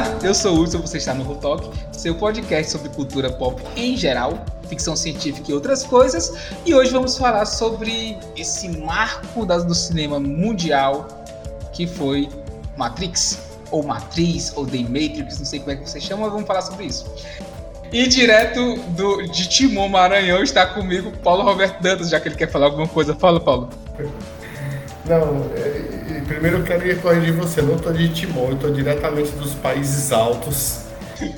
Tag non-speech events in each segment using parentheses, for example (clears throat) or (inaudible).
Olá, eu sou o Hudson, você está no Rotalk, seu podcast sobre cultura pop em geral, ficção científica e outras coisas. E hoje vamos falar sobre esse marco do cinema mundial que foi Matrix, ou Matriz, ou The Matrix, não sei como é que você chama, mas vamos falar sobre isso. E direto do, de Timon Maranhão está comigo Paulo Roberto Dantas, já que ele quer falar alguma coisa. Fala, Paulo. Não, primeiro eu queria corrigir você, não estou de Timon, eu estou diretamente dos países altos,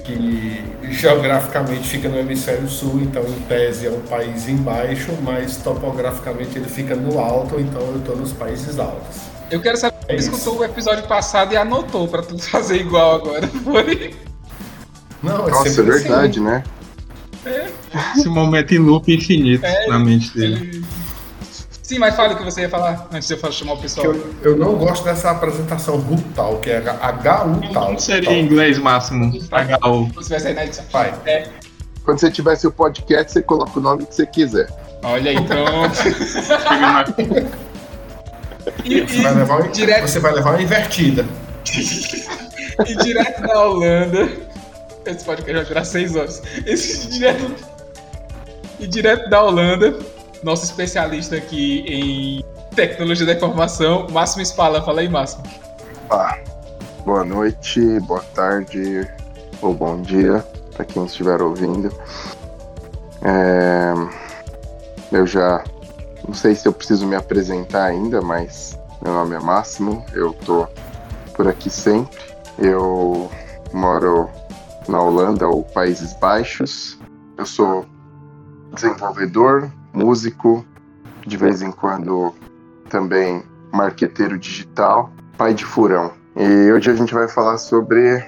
que geograficamente fica no hemisfério sul, então em tese é um país embaixo, mas topograficamente ele fica no alto, então eu estou nos países altos. Eu quero saber se é você escutou o episódio passado e anotou para tu (laughs) fazer igual agora, foi? Não, é Nossa, é verdade, assim. né? É. Esse momento em loop infinito é, na mente dele. Sim, mas fala o que você ia falar antes de eu chamar o pessoal. Eu, eu, não gosto dessa apresentação RUTAL, que é H-U-TAL. Como seria em inglês máximo? H-U. Você sair na edição. Vai. É. Quando você tiver seu podcast, você coloca o nome que você quiser. Olha aí, pronto. (laughs) e, você, vai levar uma, direto... você vai levar uma invertida. (laughs) e direto da Holanda. Esse podcast vai durar seis horas. Esse direto. E direto da Holanda nosso especialista aqui em tecnologia da informação, Máximo Spala. Fala aí, Máximo. Ah, boa noite, boa tarde ou bom dia para quem estiver ouvindo. É... Eu já não sei se eu preciso me apresentar ainda, mas meu nome é Máximo, eu tô por aqui sempre. Eu moro na Holanda ou Países Baixos. Eu sou desenvolvedor, músico, de vez em quando também marqueteiro digital, pai de furão. E hoje a gente vai falar sobre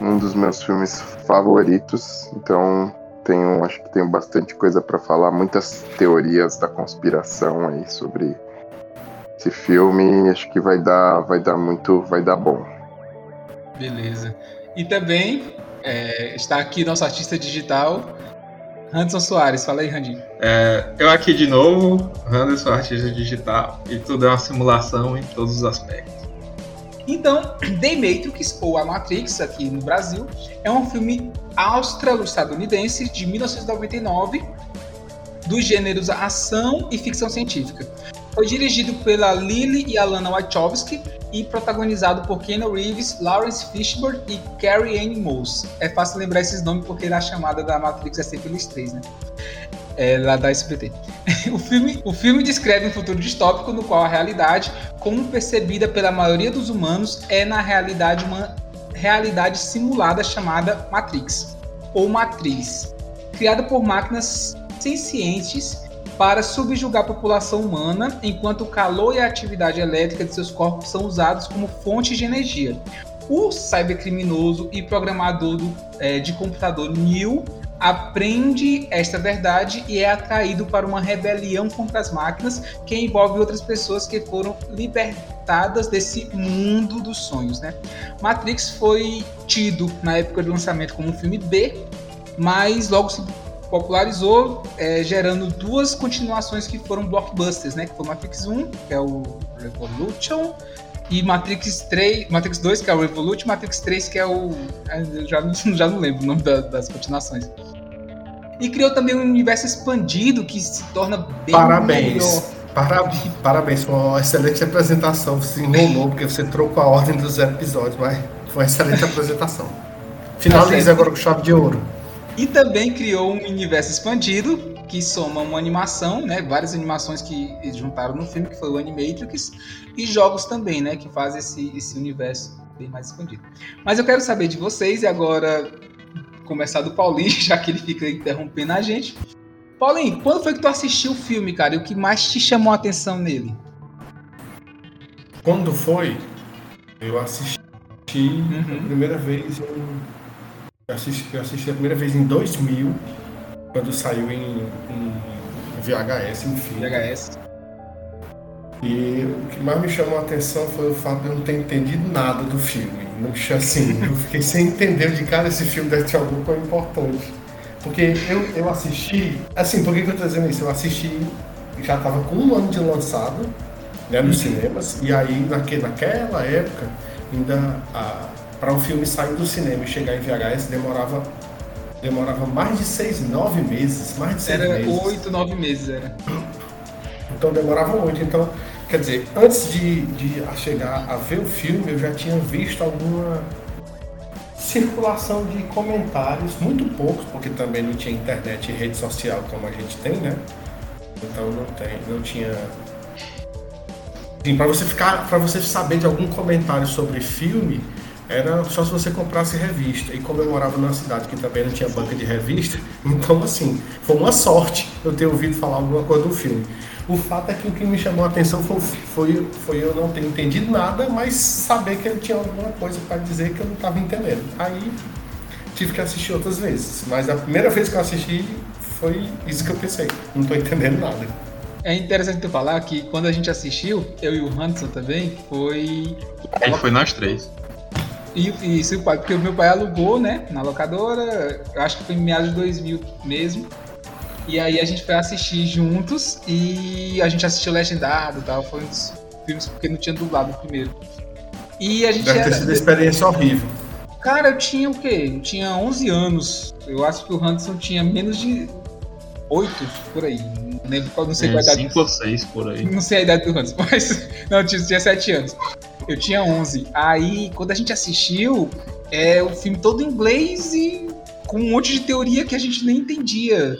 um dos meus filmes favoritos, então tenho, acho que tenho bastante coisa para falar, muitas teorias da conspiração aí sobre esse filme, acho que vai dar, vai dar muito, vai dar bom. Beleza. E também é, está aqui nosso artista digital, Anderson Soares, fala aí, Randinho. É, eu aqui de novo, Anderson, artista digital, e tudo é uma simulação em todos os aspectos. Então, (clears throat) The Matrix, ou A Matrix, aqui no Brasil, é um filme australo-estadunidense de 1999, dos gêneros ação e ficção científica. Foi dirigido pela Lily e Alana Wachowski e protagonizado por Keanu Reeves, Lawrence Fishburne e Carrie Anne Moss. É fácil lembrar esses nomes porque a chamada da Matrix é sempre eles três, né? É, lá da SBT. (laughs) o, filme, o filme descreve um futuro distópico no qual a realidade, como percebida pela maioria dos humanos, é na realidade uma realidade simulada chamada Matrix, ou Matriz, criada por máquinas sencientes para subjugar a população humana, enquanto o calor e a atividade elétrica de seus corpos são usados como fonte de energia. O cybercriminoso e programador do, é, de computador Neil aprende esta verdade e é atraído para uma rebelião contra as máquinas que envolve outras pessoas que foram libertadas desse mundo dos sonhos. Né? Matrix foi tido na época do lançamento como um filme B, mas logo se popularizou, é, gerando duas continuações que foram blockbusters, né? Que foi Matrix 1, que é o Revolution, e Matrix 3, Matrix 2, que é o Revolution, Matrix 3, que é o. Já, (laughs) já não lembro o nome da, das continuações. E criou também um universo expandido que se torna bem Parabéns. melhor. Parabéns, parabéns, foi uma excelente apresentação. Você enrolou, porque você trocou a ordem dos episódios, mas foi uma excelente apresentação. (laughs) Finaliza agora com chave de ouro. E também criou um universo expandido que soma uma animação, né, várias animações que juntaram no filme, que foi o Animatrix, e jogos também, né, que fazem esse, esse universo bem mais expandido. Mas eu quero saber de vocês, e agora começar do Paulinho, (laughs) já que ele fica interrompendo a gente. Paulinho, quando foi que tu assistiu o filme, cara, e o que mais te chamou a atenção nele? Quando foi? Eu assisti uhum. a primeira vez em eu assisti, eu assisti a primeira vez em 2000, quando saiu em, em VHS, enfim. VHS. E o que mais me chamou a atenção foi o fato de eu não ter entendido nada do filme. Não, assim, eu fiquei sem entender de cara esse filme deve ter alguma coisa importante. Porque eu, eu assisti. Assim, por que, que eu estou dizendo isso? Eu assisti, já estava com um ano de lançado né, nos cinemas, e aí naque, naquela época ainda a, para um filme sair do cinema e chegar em VHS demorava demorava mais de seis, nove meses, mais de seis era meses. Era oito, nove meses, era. Então demorava muito. Então, quer dizer, antes de, de chegar a ver o filme, eu já tinha visto alguma circulação de comentários, muito poucos, porque também não tinha internet e rede social como a gente tem, né? Então não tem, não tinha. Sim, para você ficar, para você saber de algum comentário sobre filme, era só se você comprasse revista. E como eu morava numa cidade que também não tinha banca de revista, (laughs) então assim, foi uma sorte eu ter ouvido falar alguma coisa do filme. O fato é que o que me chamou a atenção foi, foi, foi eu não ter entendido nada, mas saber que ele tinha alguma coisa para dizer que eu não estava entendendo. Aí tive que assistir outras vezes. Mas a primeira vez que eu assisti foi isso que eu pensei. Não estou entendendo nada. É interessante tu falar que quando a gente assistiu, eu e o Hanson também, foi. Aí foi nós três. E, isso, porque o meu pai alugou, né, na locadora, acho que foi em meados de 2000 mesmo. E aí a gente foi assistir juntos e a gente assistiu legendado e tal. Foi um dos filmes porque não tinha dublado o primeiro. E a gente Deve ter sido uma experiência horrível. Cara, eu tinha o quê? Eu tinha 11 anos. Eu acho que o Hanson tinha menos de 8 por aí. Não lembro qual, não sei é, qual a idade. 5 ou 6 por aí. Não sei a idade do Hanson, (laughs) mas. Não, eu tinha, tinha 7 anos. Eu tinha 11. Aí, quando a gente assistiu, é o filme todo em inglês e com um monte de teoria que a gente nem entendia.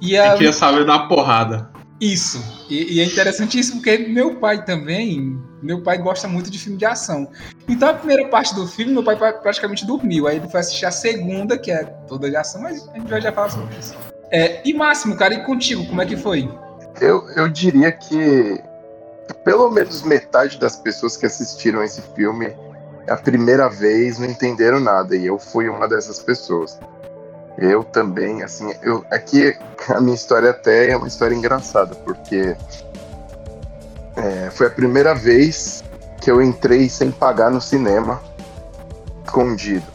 E a... queria saber da porrada. Isso. E, e, é interessantíssimo porque meu pai também, meu pai gosta muito de filme de ação. Então a primeira parte do filme, meu pai praticamente dormiu. Aí ele foi assistir a segunda, que é toda de ação, mas a gente vai já falar sobre isso. É, e Máximo, cara, e contigo, como é que foi? Eu, eu diria que pelo menos metade das pessoas que assistiram esse filme a primeira vez não entenderam nada. E eu fui uma dessas pessoas. Eu também, assim, eu aqui a minha história até é uma história engraçada, porque é, foi a primeira vez que eu entrei sem pagar no cinema, escondido.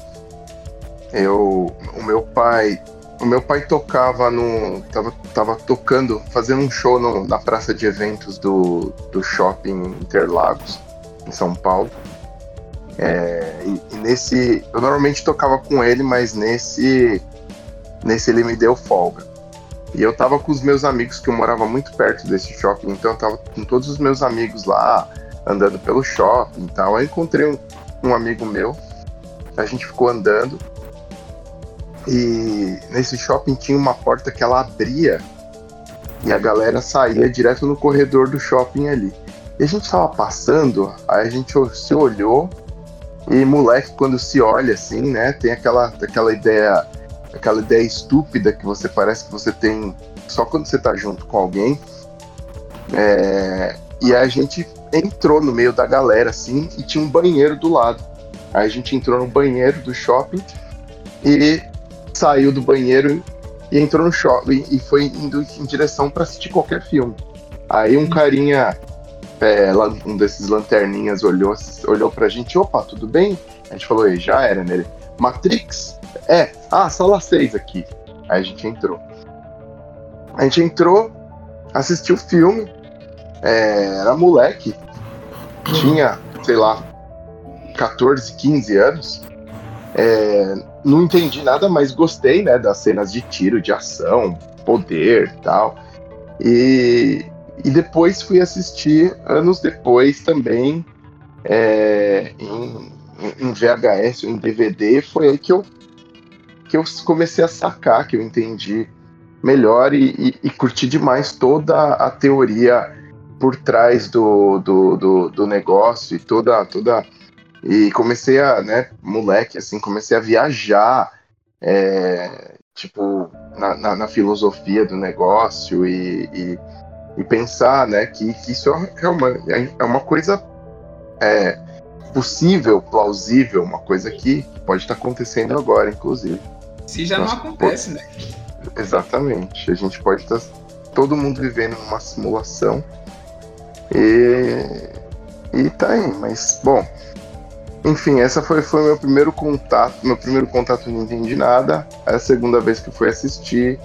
Eu, o meu pai, o meu pai tocava no, tava, tava tocando, fazendo um show no, na praça de eventos do, do shopping Interlagos, em São Paulo. É, e, e nesse, eu normalmente tocava com ele, mas nesse Nesse ele me deu folga. E eu tava com os meus amigos, que eu morava muito perto desse shopping, então eu tava com todos os meus amigos lá, andando pelo shopping e tal. Aí encontrei um, um amigo meu, a gente ficou andando, e nesse shopping tinha uma porta que ela abria e a galera saía direto no corredor do shopping ali. E a gente tava passando, aí a gente se olhou, e moleque, quando se olha assim, né, tem aquela, aquela ideia aquela ideia estúpida que você parece que você tem só quando você tá junto com alguém. É, e a gente entrou no meio da galera assim e tinha um banheiro do lado. Aí a gente entrou no banheiro do shopping e saiu do banheiro e entrou no shopping e foi indo em direção para assistir qualquer filme. Aí um carinha, é, um desses lanterninhas olhou, olhou pra gente, opa, tudo bem? A gente falou, já era nele. Matrix? É, ah, sala 6 aqui. Aí a gente entrou. A gente entrou, assistiu o filme, é, era moleque, tinha, sei lá, 14, 15 anos. É, não entendi nada, mas gostei, né, das cenas de tiro, de ação, poder tal. E, e depois fui assistir, anos depois também, é, em, em VHS em DVD, foi aí que eu que eu comecei a sacar, que eu entendi melhor e, e, e curti demais toda a teoria por trás do, do, do, do, negócio e toda, toda. E comecei a, né, moleque, assim, comecei a viajar, é, tipo, na, na, na, filosofia do negócio e, e, e, pensar, né, que, que isso é uma, é uma coisa é, possível, plausível, uma coisa que pode estar acontecendo agora, inclusive. Se já não acontece, pô, né? Exatamente. A gente pode estar todo mundo vivendo numa simulação. E, e tá aí, mas bom. Enfim, essa foi, foi meu primeiro contato. Meu primeiro contato eu não entendi nada. A segunda vez que fui assistir,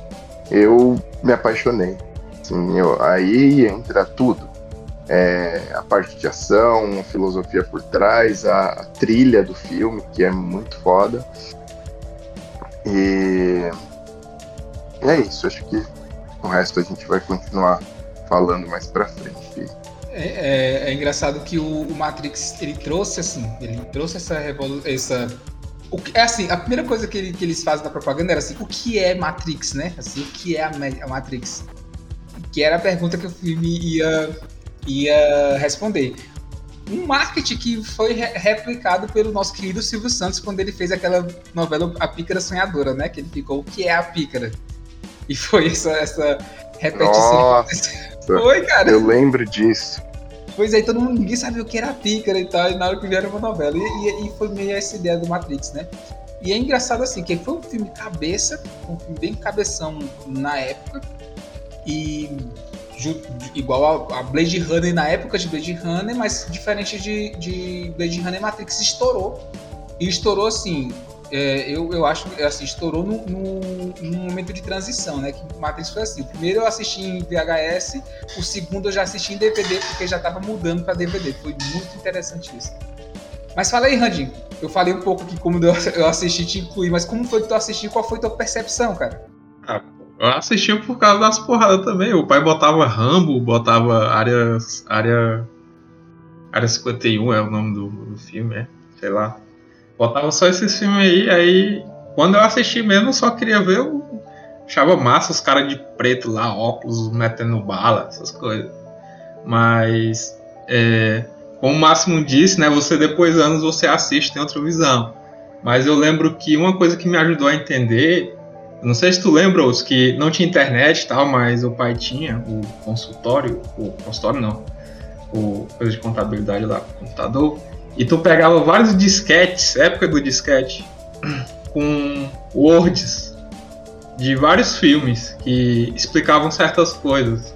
eu me apaixonei. Assim, eu, aí entra tudo. é, a parte de ação, a filosofia por trás, a, a, trilha do filme, que é muito foda. E é isso, acho que o resto a gente vai continuar falando mais pra frente. É, é, é engraçado que o, o, Matrix ele trouxe assim, ele trouxe essa revolução, essa o que, é assim, a primeira coisa que, ele, que, eles fazem na propaganda era assim, o que é Matrix, né? Assim, o que é a, a Matrix? Que era a pergunta que o filme ia ia responder. Um marketing que foi re replicado pelo nosso querido Silvio Santos quando ele fez aquela novela A Pícara Sonhadora, né? Que ele ficou o que é a pícara? E foi essa, essa repetição. Nossa, foi, cara. Eu lembro disso. Pois aí todo mundo, ninguém sabia o que era a pícara e tal, e na hora que vieram uma novela. E, e, e, foi meio essa ideia do Matrix, né? E é engraçado assim, que foi um filme cabeça, um filme bem cabeção na época. E igual a, a, Blade Runner na época de Blade Runner, mas diferente de, de Blade Runner, Matrix estourou. E estourou assim, é, eu, eu acho assim, estourou num, num, momento de transição, né? Que Matrix foi assim. O primeiro eu assisti em VHS, o segundo eu já assisti em DVD, porque já estava mudando para DVD. Foi muito interessante isso. Mas fala aí, Randy. Eu falei um pouco aqui como eu assisti te incluir, mas como foi que tu assistiu? Qual foi tua percepção, cara? Ah, eu assistia por causa das porradas também. O pai botava Rambo, botava área. área. Área 51 é o nome do, do filme, é? Sei lá. Botava só esses filmes aí, aí. Quando eu assisti mesmo, eu só queria ver o. Achava massa os caras de preto lá, óculos metendo bala, essas coisas. Mas. É, como o Máximo disse, né? Você depois anos você assiste tem outra visão. Mas eu lembro que uma coisa que me ajudou a entender não sei se tu lembra, os que não tinha internet e tal, mas o pai tinha o consultório, o consultório não, o coisa de contabilidade lá, computador, e tu pegava vários disquetes, época do disquete, com words de vários filmes que explicavam certas coisas.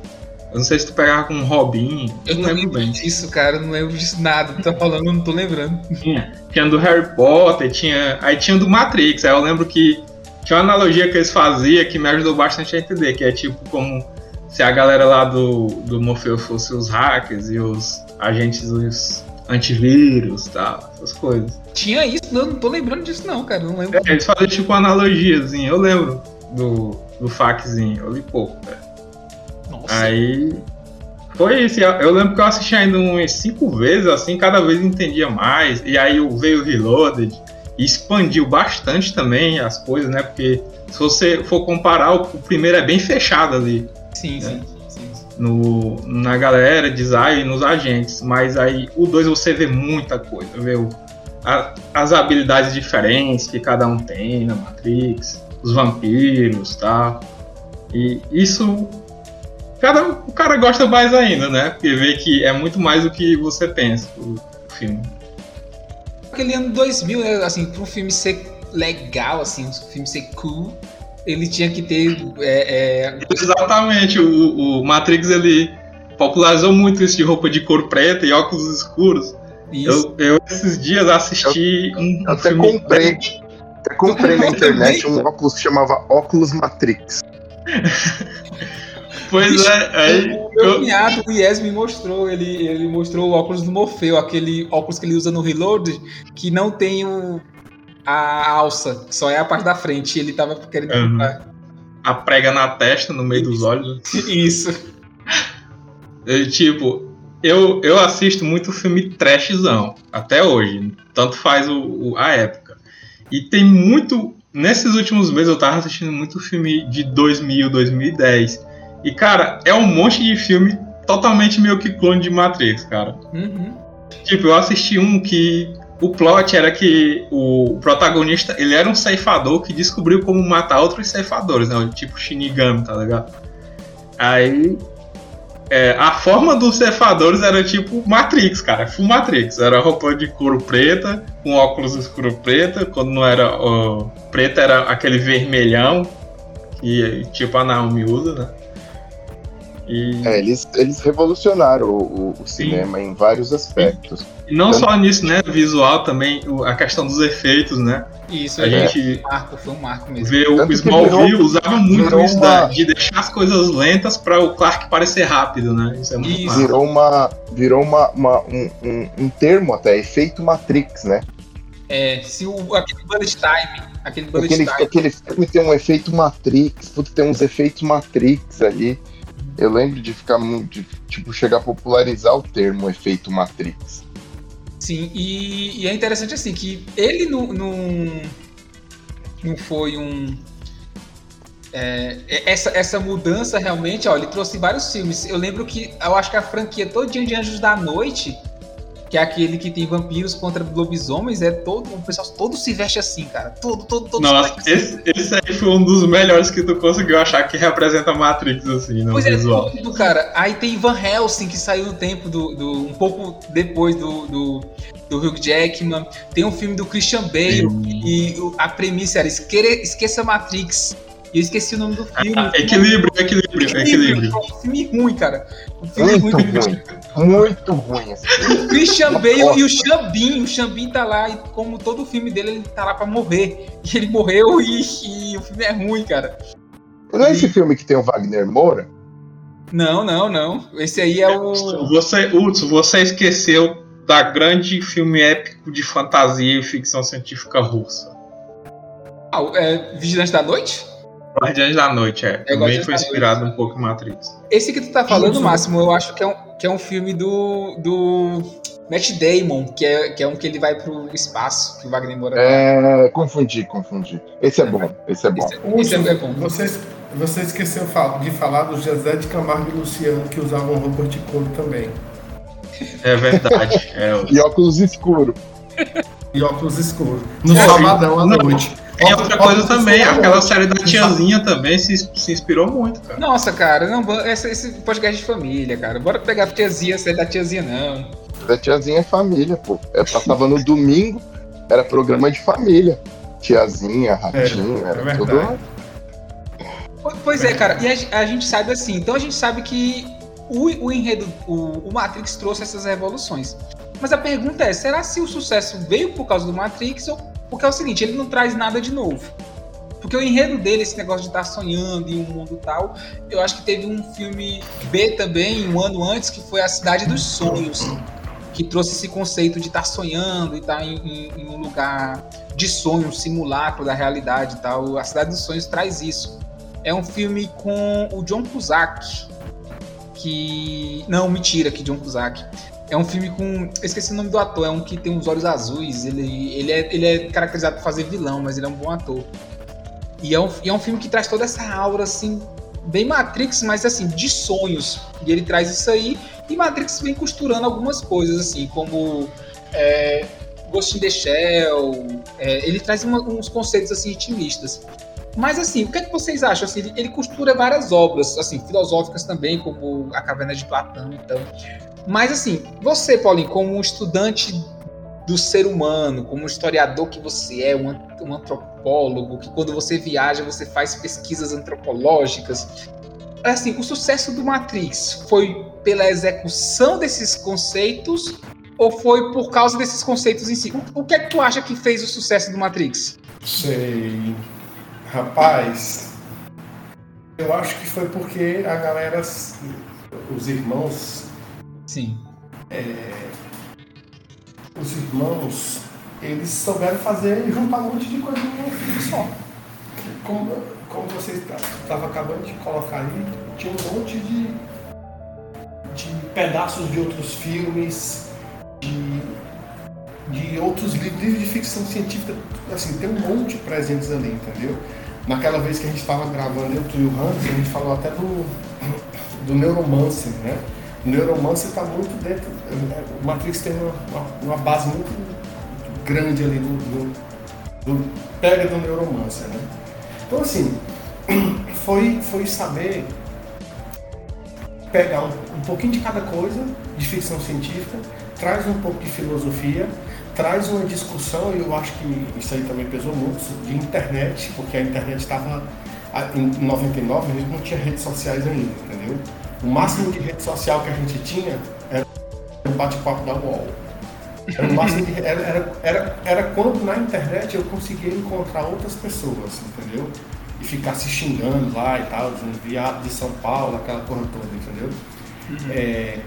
Eu não sei se tu pegava com Robin. Eu não, lembro bem. disso, cara. Eu não lembro disso nada. Tu tá falando, eu não tô lembrando. Tinha. Tinha do Harry Potter, tinha. Aí tinha do Matrix. Aí eu lembro que tinha uma analogia que eles faziam que me ajudou bastante a entender, que é tipo como se a galera lá do, do Morpheus fosse os hackers e os agentes dos antivírus e tal, essas coisas. Tinha isso? Não, não tô lembrando disso não, cara, não lembro. É, eles faziam tipo uma analogiazinha, eu lembro do, do faxinho, eu li pouco, cara. Nossa. Aí foi isso. Eu lembro que eu assisti ainda umas cinco vezes, assim, cada vez entendia mais. E aí veio o Reloaded expandiu bastante também as coisas, né? Porque se você for comparar, o, primeiro é bem fechado ali. Sim, né? sim, sim, No, na galera, design, nos agentes. Mas aí o 2 você vê muita coisa, vê o, a, as habilidades diferentes que cada um tem na Matrix, os vampiros, tá? E isso cada, o cara gosta mais ainda, né? Porque vê que é muito mais do que você pensa o, o filme aquele ano 2000, né? Assim, para um filme ser legal, assim, um filme ser cool, ele tinha que ter. É, é... Exatamente, o, o, Matrix ele popularizou muito isso de roupa de cor preta e óculos escuros. Eu, eu, esses dias assisti eu, um. Eu até filme... comprei. Até comprei na (laughs) internet um óculos que chamava Óculos Matrix. (laughs) Pois é, aí. O meu eu... cunhado, o Yes, me mostrou. Ele, ele mostrou o óculos do Morfeu, aquele óculos que ele usa no Reload, que não tem o, a alça, só é a parte da frente. Ele tava querendo uhum. comprar. A prega na testa, no meio dos olhos. (laughs) Isso. Tipo, eu, eu assisto muito filme trashzão, até hoje. Tanto faz o, o, a época. E tem muito. Nesses últimos meses eu tava assistindo muito filme de 2000, 2010. E, cara, é um monte de filme totalmente meio que clone de Matrix, cara. Uhum. Tipo, eu assisti um que o plot era que o protagonista, ele era um ceifador que descobriu como matar outros ceifadores, né? Tipo Shinigami, tá ligado? Aí é, a forma dos ceifadores era tipo Matrix, cara. Full Matrix. Era roupa de couro preta, com óculos escuro preta. Quando não era ó, preta, era aquele vermelhão que tipo a Naomi usa, né? E... É, eles, eles revolucionaram o, o cinema em vários aspectos. E não só nisso, né? Visual também, a questão dos efeitos, né? Isso, A é. gente marco, foi um marco mesmo. vê o Tanto que Smallville virou- usava muito isso uma- de deixar as coisas lentas para o Clark parecer rápido, né? Isso é muito Isso. Virou, uma, virou uma, uma- um, um, um termo até, efeito Matrix, né? É, se o, aquele bullet time, aquele bullet Aquele, time, aquele filme tem um efeito Matrix, tudo tem uns efeitos Matrix ali. Eu lembro de ficar muito. de, tipo, chegar a popularizar o termo efeito Matrix. Sim, e, e é interessante assim, que ele não, não, não foi um... é, essa, essa mudança realmente, ó, ele trouxe vários filmes. Eu lembro que, eu acho que a franquia Todinha de Anjos da Noite, que é aquele que tem vampiros contra lobisomens, é todo, o pessoal todo se veste assim, cara. Todo, todo, todo Nossa, se veste assim. esse, esse aí foi um dos melhores que tu conseguiu achar que representa a Matrix, assim, no Pois é, visual. tudo, cara. Aí tem Van Helsing, que saiu no tempo do. do- um pouco depois do, do, do Hugh Jackman. Tem um filme do Christian Bale. E a premissa era esquere- esqueça Matrix. E eu esqueci o nome do filme. Ah, equilíbrio, equilíbrio, equilíbrio. Um filme ruim, cara. Um filme Muito ruim. ruim. Muito ruim esse filme. O Christian Bale e o Xambin. O Xambin tá lá e, como todo filme dele, ele tá lá pra morrer. E ele morreu e, e o filme é ruim, cara. Não é esse filme que tem o Wagner Moura? Não, não, não. Esse aí é o. Você, Hudson, você esqueceu da grande filme épico de fantasia e ficção científica russa. Ah, o- é Vigilante da Noite? Guardiões da Noite, é. Também Guardiões foi inspirado um pouco em Matrix. Esse que tu tá falando. Máximo, eu acho que é um, que é um filme do, do Matt Damon, que é, que é um que ele vai pro espaço, que o Wagner Moura É. Confundi, confundi. Esse é bom, esse é bom. Esse, esse é, é bom. Você, você esqueceu de falar do José de Camargo e Luciano, que usavam roupa de couro também. É verdade. é, E óculos escuros. E óculos escuros. No É, sabadão à não, noite. Tem outra coisa também, aquela noite. série da tiazinha também se, se inspirou muito, cara. Nossa, cara, não, esse, esse podcast de família, cara. Bora pegar a tiazinha, sair da tiazinha, não. Da tiazinha é família, pô. É, passava no domingo, era programa de família. Tiazinha, ratinho, É, era é tudo. verdade. Po- Pois é, cara, e a, a gente sabe assim, então a gente sabe que o, o enredo, o, o Matrix trouxe essas revoluções. Mas a pergunta é, será se o sucesso veio por causa do Matrix ou porque é o seguinte, ele não traz nada de novo. Porque o enredo dele, esse negócio de estar sonhando em um mundo tal, eu acho que teve um filme B também, um ano antes, que foi A Cidade dos Sonhos, que trouxe esse conceito de estar sonhando e estar em, em- em um lugar de sonho, um simulacro da realidade e tal. A Cidade dos Sonhos traz isso. É um filme com o John Cusack, que... Não, mentira, que John Cusack. É um filme com... Eu esqueci o nome do ator, é um que tem uns olhos azuis, ele, ele, é, ele é caracterizado por fazer vilão, mas ele é um bom ator. E é um, e é um filme que traz toda essa aura, assim, bem Matrix, mas assim, de sonhos. E ele traz isso aí, e Matrix vem costurando algumas coisas, assim, como é, Ghost in the Shell, é, ele traz uma- uns conceitos, assim, intimistas. Mas assim, o que é que vocês acham? Assim, ele, ele costura várias obras, assim, filosóficas também, como A Caverna de Platão, então. Mas assim, você, Paulinho, como um estudante do ser humano, como um historiador que você é, um, um antropólogo, que quando você viaja você faz pesquisas antropológicas. Assim, o sucesso do Matrix foi pela execução desses conceitos ou foi por causa desses conceitos em si? O, o que é que tu acha que fez o sucesso do Matrix? Sei. Rapaz, eu acho que foi porque a galera, os irmãos, Sim. os irmãos, eles souberam fazer juntar um monte de coisa num filme só. Como, como você estava acabando de colocar aí, tinha um monte de, de pedaços de outros filmes, de, de outros livros, livros de ficção científica, assim, tem um monte presentes ali, entendeu? Naquela vez que a gente estava gravando eu, tu e o Hans, a gente falou até do, do Neuromancer, né? Neuromancer está muito dentro. O Matrix tem uma, uma, uma base muito grande ali do, do, do pega do Neuromancer, né? Então assim, (clears throat) foi, foi saber pegar um, um pouquinho de cada coisa de ficção científica, traz um pouco de filosofia, traz uma discussão, e eu acho que isso aí também pesou muito, de internet, porque a internet estava em 99, a gente não tinha redes sociais ainda, entendeu? O máximo de rede social que a gente tinha era o bate-papo da UOL. Era, o máximo de, era, era, era, quando na internet eu conseguia encontrar outras pessoas, entendeu? E ficar se xingando lá e tal, dizendo viado de São Paulo, aquela porra toda, entendeu? Uhum. É,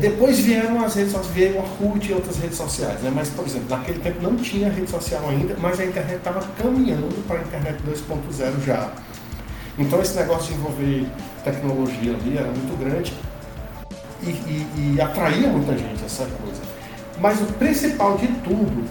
depois vieram as redes sociais, vieram o Orkut e outras redes sociais, né? Mas, por exemplo, naquele tempo não tinha rede social ainda, mas a internet estava caminhando para a internet 2.0 já. Então esse negócio de envolver tecnologia ali era muito grande e, e, e atraía muita gente essa coisa. Mas o principal de tudo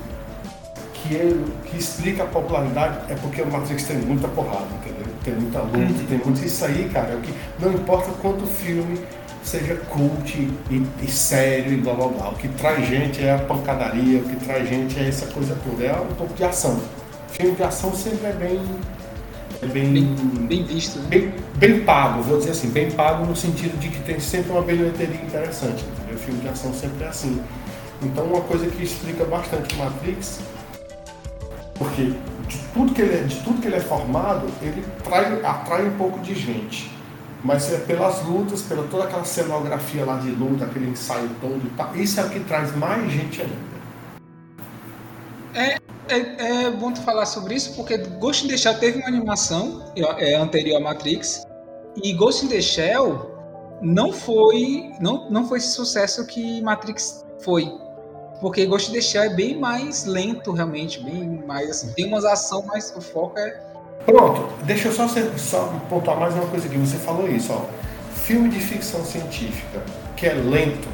que, ele, que explica a popularidade é porque o Matrix tem muita porrada, entendeu? Tem muita luta, uhum. tem muito. Isso aí, cara, é o que não importa quanto filme seja cult e, e, sério e blá blá blá. O que traz gente é a pancadaria, o que traz gente é essa coisa toda. É um pouco de ação. Filme de ação sempre é bem. É bem, bem, bem visto. Né? Bem, bem pago, vou dizer assim, bem pago no sentido de que tem sempre uma bilheteria interessante. Entendeu? Filme de ação sempre é assim. Então uma coisa que explica bastante Matrix, porque de tudo que ele é, de tudo que ele é formado, ele trai, atrai um pouco de gente mas é pelas lutas, pela toda aquela cenografia lá de luta, aquele ensaio todo e tal. Isso é o que traz mais gente ainda. É, é, bom tu falar sobre isso, porque Ghost in the Shell teve uma animação é, anterior a Matrix, e Ghost in the Shell não foi, não, não foi esse sucesso que Matrix foi. Porque Ghost in the Shell é bem mais lento, realmente, bem mais assim. Tem umas ação, mas o foco é Pronto, deixa eu só, só pontuar mais uma coisa aqui. Você falou isso, ó. Filme de ficção científica que é lento,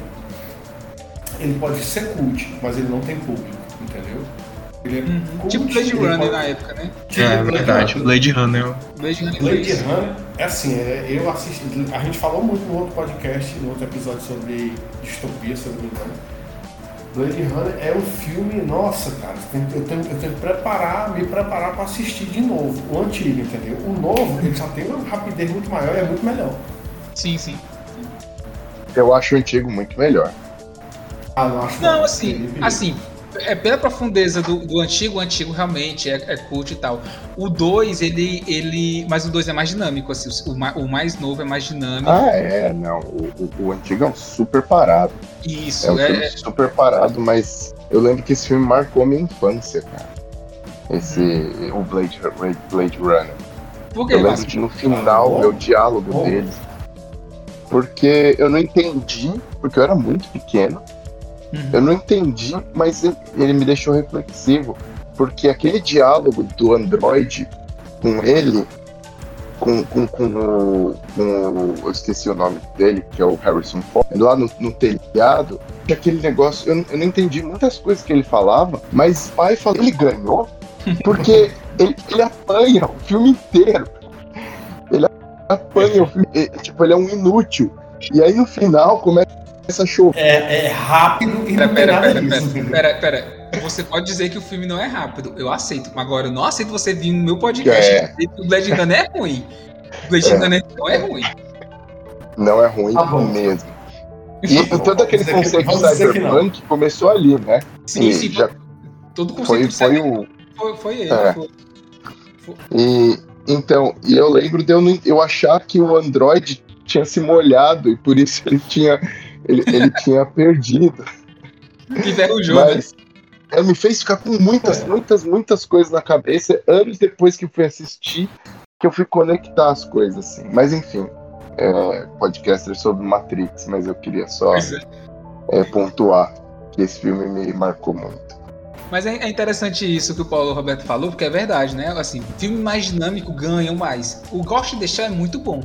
ele pode ser cult, mas ele não tem público, entendeu? É uhum. tipo Blade Runner pode... na época, né? Tipo é, verdade, Blade Runner. Blade Runner, Blade Runner é assim, é, eu assisti, a gente falou muito no outro podcast, no outro episódio sobre distopia, se eu não me engano Blade Runner é um filme, nossa, cara, eu tenho, eu tenho que preparar, me preparar para assistir de novo. O antigo, entendeu? O novo, ele já tem uma rapidez muito maior e é muito melhor. Sim, sim. Eu acho o antigo muito melhor. Ah, não acho Não, assim, assim, é pela profundeza do, do antigo, o antigo realmente é, é cult e tal. O 2, ele, ele. Mas o 2 é mais dinâmico, assim. O, o, mais novo é mais dinâmico. Ah, é, não. O, o, o antigo é um super parado. Isso, é. Um é... super parado, mas eu lembro que esse filme marcou minha infância, cara. Esse. Uhum. O Blade, Blade Runner. Por que, eu lembro que no final, ah, o diálogo deles. Porque eu não entendi, porque eu era muito pequeno. Uhum. Eu não entendi, mas ele me deixou reflexivo, porque aquele diálogo do Android com ele, com, com, com, o, com o, Eu esqueci o nome dele, que é o Harrison Ford, lá no, no telhado, aquele negócio. Eu, eu não entendi muitas coisas que ele falava, mas o pai falou: ele ganhou, porque (laughs) ele, ele apanha o filme inteiro. Ele apanha o filme. Tipo, ele é um inútil. E aí no final começa essa show. É, é rápido e pera, não pera, pera, pera, pera, pera, Você pode dizer que o filme não é rápido. Eu aceito. Agora, eu não aceito você vir no meu podcast é. e que o Blade Runner é ruim. O Blade é. Runner não é ruim. Não é ruim tá mesmo. E todo aquele conceito de cyberpunk começou ali, né? Sim, e sim. Já... Todo conceito foi, foi o... Foi, foi ele. É. Foi. Foi. E, então, e eu lembro de eu, eu achar que o Android tinha se molhado e por isso ele tinha ele, ele tinha perdido. Enferrujou? Mas né? me fez ficar com muitas, muitas, muitas coisas na cabeça. Anos depois que eu fui assistir, que eu fui conectar as coisas, assim. Mas enfim, é, podcaster sobre Matrix, mas eu queria só é. É, pontuar que esse filme me marcou muito. Mas é, é interessante isso que o Paulo Roberto falou, porque é verdade, né? Assim, filme mais dinâmico ganham mais. O Ghost de deixar é muito bom.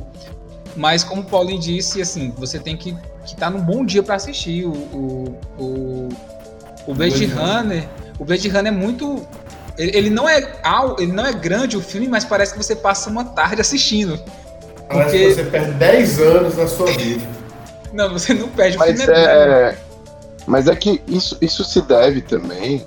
Mas como o Paulinho disse, assim, você tem que que tá num bom dia para assistir. O, o, o, o Blade Runner. O Blade Runner é muito. Ele, ele, não é ele não é grande o filme, mas parece que você passa uma tarde assistindo. Parece porque... que você perde 10 anos da sua vida. não, você não perde mas o filme. É, é... Mas é que isso, isso se deve também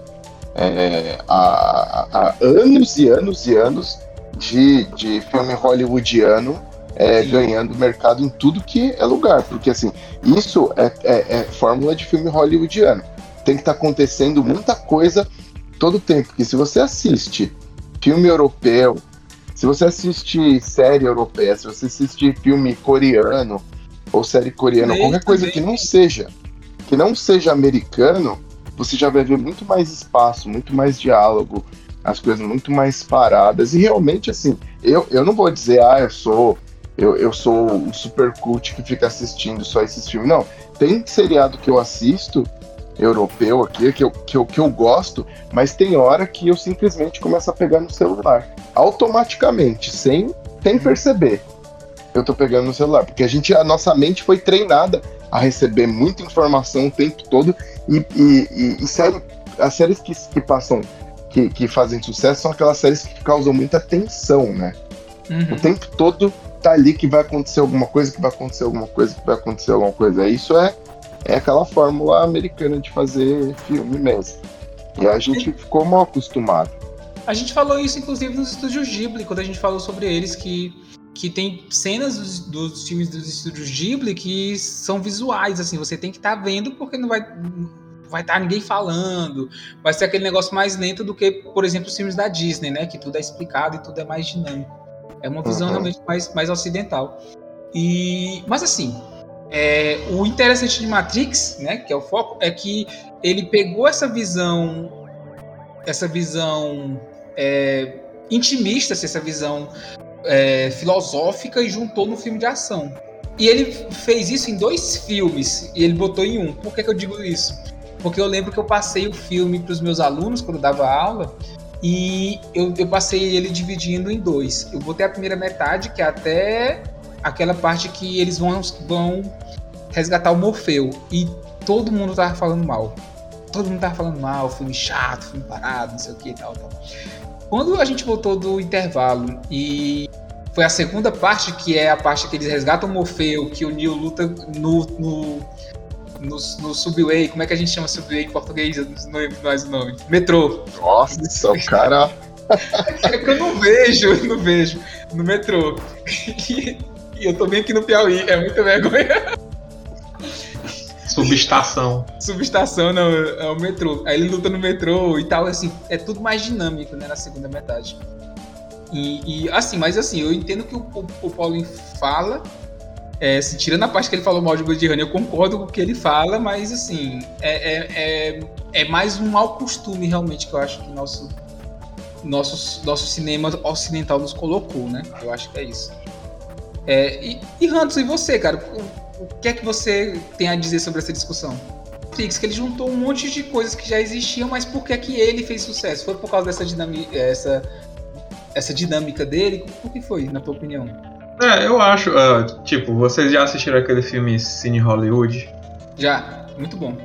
é, a, a, anos e anos e anos de, de filme hollywoodiano é, ganhando mercado em tudo que é lugar. Porque, assim, isso é, é, é fórmula de filme hollywoodiano. Tem que estar tá acontecendo muita coisa todo tempo. Porque se você assiste filme europeu, se você assiste série europeia, se você assistir filme coreano ou série coreana, qualquer coisa que não seja que não seja americano, você já vai ver muito mais espaço, muito mais diálogo, as coisas muito mais paradas. E realmente, assim, eu, eu não vou dizer, ah, eu sou. Eu, eu sou o super cult que fica assistindo só esses filmes. Não. Tem seriado que eu assisto, europeu aqui, que eu, que, eu, que eu gosto, mas tem hora que eu simplesmente começo a pegar no celular. Automaticamente, sem, sem perceber. Eu tô pegando no celular. Porque a gente, a nossa mente foi treinada a receber muita informação o tempo todo. E, e, e, e série, as séries que, que passam que, que fazem sucesso são aquelas séries que causam muita tensão, né? Uhum. O tempo todo tá ali que vai acontecer alguma coisa, que vai acontecer alguma coisa, que vai acontecer alguma coisa. Isso é, é aquela fórmula americana de fazer filme mesmo. E a gente ficou mal acostumado. A gente falou isso, inclusive, nos estúdios Ghibli, quando a gente falou sobre eles, que, que tem cenas dos, dos filmes dos estúdios Ghibli que são visuais, assim, você tem que estar tá vendo porque não vai vai estar tá ninguém falando, vai ser aquele negócio mais lento do que, por exemplo, os filmes da Disney, né? Que tudo é explicado e tudo é mais dinâmico. É uma visão uhum. realmente mais, mais ocidental. E, mas assim, é, o interessante de Matrix, né, que é o foco, é que ele pegou essa visão, essa visão é, intimista, essa visão é, filosófica e juntou no filme de ação. E ele fez isso em dois filmes e ele botou em um. Por que, que eu digo isso? Porque eu lembro que eu passei o filme para os meus alunos quando eu dava aula e eu, eu passei ele dividindo em dois. Eu botei a primeira metade, que é até aquela parte que eles vão, vão resgatar o Morfeu. E todo mundo tava falando mal. Todo mundo tava falando mal, filme chato, filme parado, não sei o que e tal, tal. Quando a gente voltou do intervalo e foi a segunda parte, que é a parte que eles resgatam o Morfeu, que o Neo luta no, no no, no Subway, como é que a gente chama Subway em português? Eu não lembro mais o nome. Metrô. Nossa, o cara. é (laughs) que eu não vejo, eu não vejo. No metrô. E, e eu tô bem aqui no Piauí, é muita vergonha. Subestação. Subestação, não, é o metrô. Aí ele luta no metrô e tal, assim, é tudo mais dinâmico, né, na segunda metade. E, e assim, mas assim, eu entendo que o, o, o Paulinho fala, é, se tirando a parte que ele falou mal de Blade Runner, eu concordo com o que ele fala, mas assim, é, é, é, é, mais um mau costume realmente que eu acho que nosso, nosso, nosso cinema ocidental nos colocou, né? Eu acho que é isso. É, e, e e você, cara? O, o, que é que você tem a dizer sobre essa discussão? Fix, que ele juntou um monte de coisas que já existiam, mas por que, é que ele fez sucesso? Foi por causa dessa dinâmica, essa, essa dinâmica dele? Por que foi, na tua opinião? É, eu acho. Uh, tipo, vocês já assistiram aquele filme Cine Hollywood? Já, muito bom.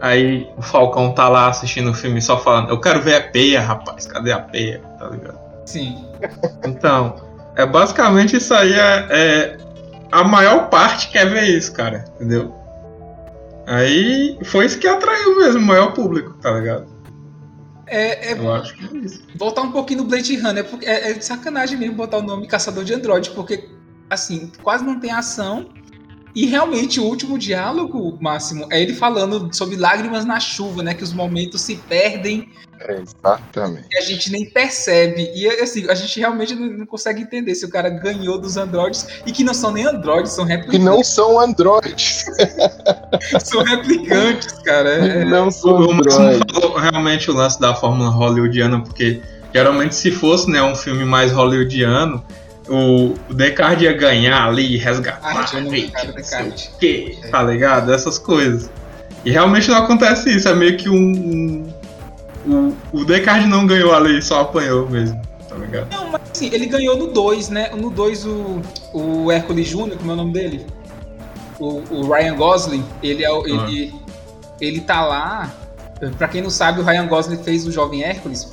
Aí o Falcão tá lá assistindo o filme só falando, eu quero ver a peia, rapaz, cadê a peia? Tá ligado? Sim. Então, é basicamente isso aí é, é a maior parte quer ver isso, cara, entendeu? Aí foi isso que atraiu mesmo o maior público, tá ligado? É, é, eu acho que é isso. Voltar um pouquinho no Blade Runner, porque é, é sacanagem mesmo botar o nome Caçador de Android, porque, assim, quase não tem ação. E realmente o último diálogo, Máximo, é ele falando sobre lágrimas na chuva, né? Que os momentos se perdem Exatamente. E a gente nem percebe. E assim, a gente realmente não, consegue entender se o cara ganhou dos androides e que não são nem androides, são replicantes. Que não são androides. (laughs) são replicantes, cara. É... Não são androides. falou realmente o lance da fórmula hollywoodiana, porque geralmente se fosse né, um filme mais hollywoodiano, o, o Descartes ia ganhar ali e resgatar. Ah, não, cara, Descartes. Que, tá ligado? Essas coisas. E realmente não acontece isso, é meio que um, um o, o Descartes não ganhou ali, só apanhou mesmo, tá ligado? Não, mas assim, ele ganhou no 2, né? No 2, o, o Hércules Jr., como é o nome dele? O, o Ryan Gosling, ele, é, ele, ah. ele tá lá. Pra quem não sabe, o Ryan Gosling fez o Jovem Hércules.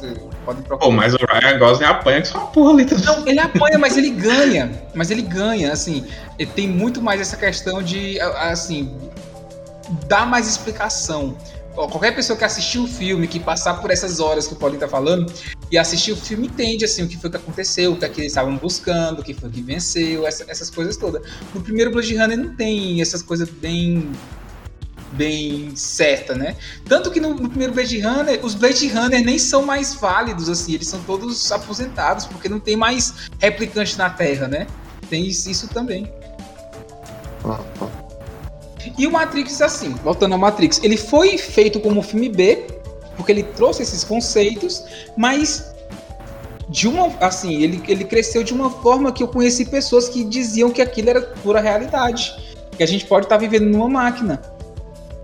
Pode procurar. Pô, mas o Ryan Gosling apanha que só uma porra ali. Não, ele apanha, mas ele ganha. Mas ele ganha, assim. Ele tem muito mais essa questão de, assim, dar mais explicação qualquer pessoa que assistiu o filme, que passar por essas horas que o Paulinho tá falando, e assistir o filme entende assim o que foi que aconteceu, o que, é que eles estavam buscando, o que foi que venceu, essa, essas coisas todas. No primeiro Blade Runner não tem essas coisas bem bem certa, né? Tanto que no, no, primeiro Blade Runner, os Blade Runner nem são mais válidos assim, eles são todos aposentados porque não tem mais replicante na Terra, né? Tem isso, também. E o Matrix, assim, voltando ao Matrix, ele foi feito como filme B, porque ele trouxe esses conceitos, mas de uma. Assim, ele, ele cresceu de uma forma que eu conheci pessoas que diziam que aquilo era pura realidade. Que a gente pode estar vivendo numa máquina.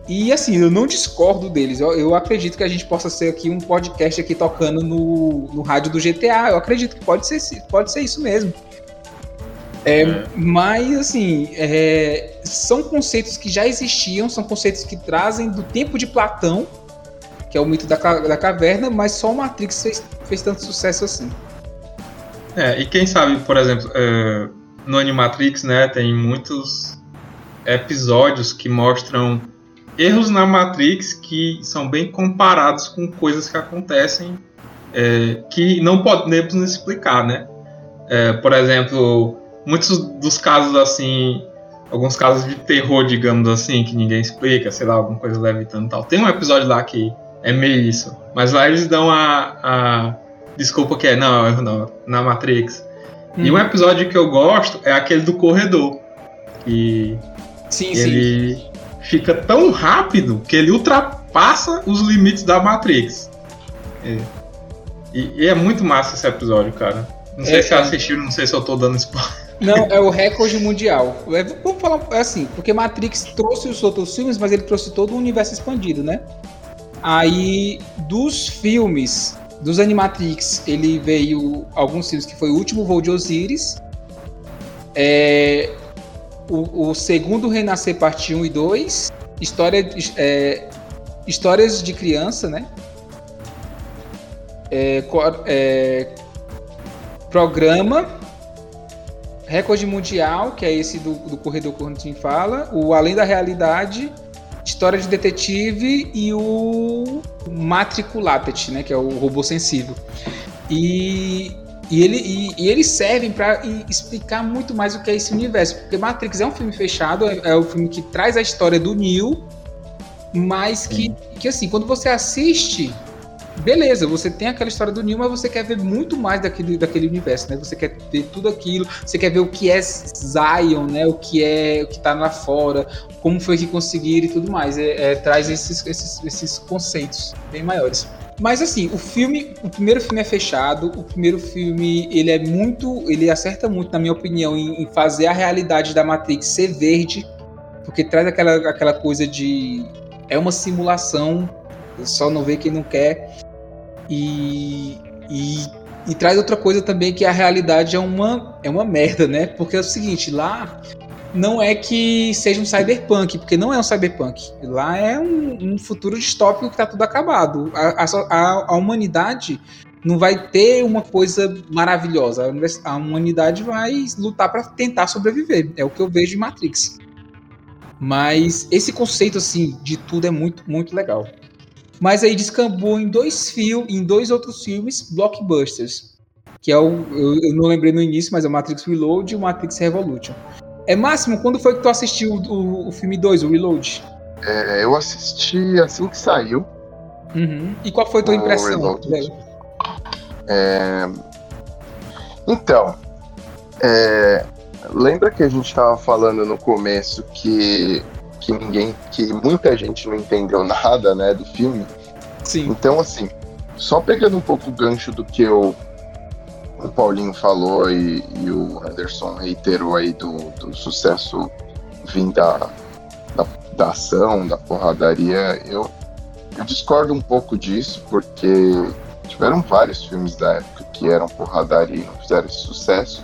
E assim, eu não discordo deles. Eu, eu, acredito que a gente possa ser aqui um podcast aqui tocando no, no rádio do GTA. Eu acredito que pode ser, pode ser isso mesmo. É, é. Mas, assim, é, são conceitos que já existiam, são conceitos que trazem do tempo de Platão, que é o mito da, da caverna, mas só o Matrix fez, fez tanto sucesso assim. É, e quem sabe, por exemplo, uh, no Animatrix, né, tem muitos episódios que mostram erros na Matrix que são bem comparados com coisas que acontecem é, que não podemos explicar, né? É, por exemplo, muitos dos casos assim, alguns casos de terror, digamos assim, que ninguém explica, sei lá, alguma coisa levitando e tal. Tem um episódio lá que é meio isso, mas lá eles dão a, a desculpa que é, não, não, na Matrix. Hum. E um episódio que eu gosto é aquele do corredor. Que sim, ele sim. Fica tão rápido que ele ultrapassa os limites da Matrix. É. E, e, é muito massa esse episódio, cara. Não sei é, se assistiram, não sei se eu tô dando spoiler. Não, é o recorde mundial. É, vamos falar é assim, porque Matrix trouxe os outros filmes, mas ele trouxe todo o universo expandido, né? Aí, dos filmes, dos Animatrix, ele veio alguns filmes que foi o último voo de Osiris, é, o, o, segundo Renascer Parte 1 e 2, história, é, Histórias de Criança, né? É, é, programa Recorde Mundial, que é esse do, do Corredor gente fala, o Além da Realidade, História de Detetive e o Matriculated, né, que é o robô sensível. E, e, ele, e, e eles servem para explicar muito mais o que é esse universo, porque Matrix é um filme fechado, é, é o filme que traz a história do Neo, mas que, que assim, quando você assiste beleza, você tem aquela história do Neil, mas você quer ver muito mais daquele, daquele universo, né? Você quer ver tudo aquilo, você quer ver o que é Zion, né? O que é o que tá lá fora, como foi que conseguiram e tudo mais. É, é, traz esses, esses, esses conceitos bem maiores. Mas assim, o filme, o primeiro filme é fechado, o primeiro filme ele é muito, ele acerta muito, na minha opinião, em, em fazer a realidade da Matrix ser verde, porque traz aquela, aquela coisa de é uma simulação só não vê quem não quer. E, e, e, traz outra coisa também que a realidade é uma, é uma merda, né? Porque é o seguinte, lá não é que seja um cyberpunk, porque não é um cyberpunk. Lá é um, um futuro distópico que tá tudo acabado. A, a, a, humanidade não vai ter uma coisa maravilhosa. A humanidade vai lutar para tentar sobreviver. É o que eu vejo em Matrix. Mas esse conceito assim de tudo é muito muito legal. Mas aí descambou em dois filmes, em dois outros filmes blockbusters, que é o eu, eu, não lembrei no início, mas é o Matrix Reload e o Matrix Revolution. É Máximo, quando foi que tu assistiu o, o, filme 2, o Reload? É, eu assisti assim que saiu. Uhum. E qual foi a tua impressão? É... Então, é... lembra que a gente estava falando no começo que que ninguém, que muita gente não entendeu nada, né, do filme. Sim. Então, assim, só pegando um pouco o gancho do que o, o Paulinho falou e, e o Anderson reiterou aí do, do sucesso vindo da, da, da, ação, da porradaria, eu, eu discordo um pouco disso, porque tiveram vários filmes da época que eram porradaria e não fizeram esse sucesso.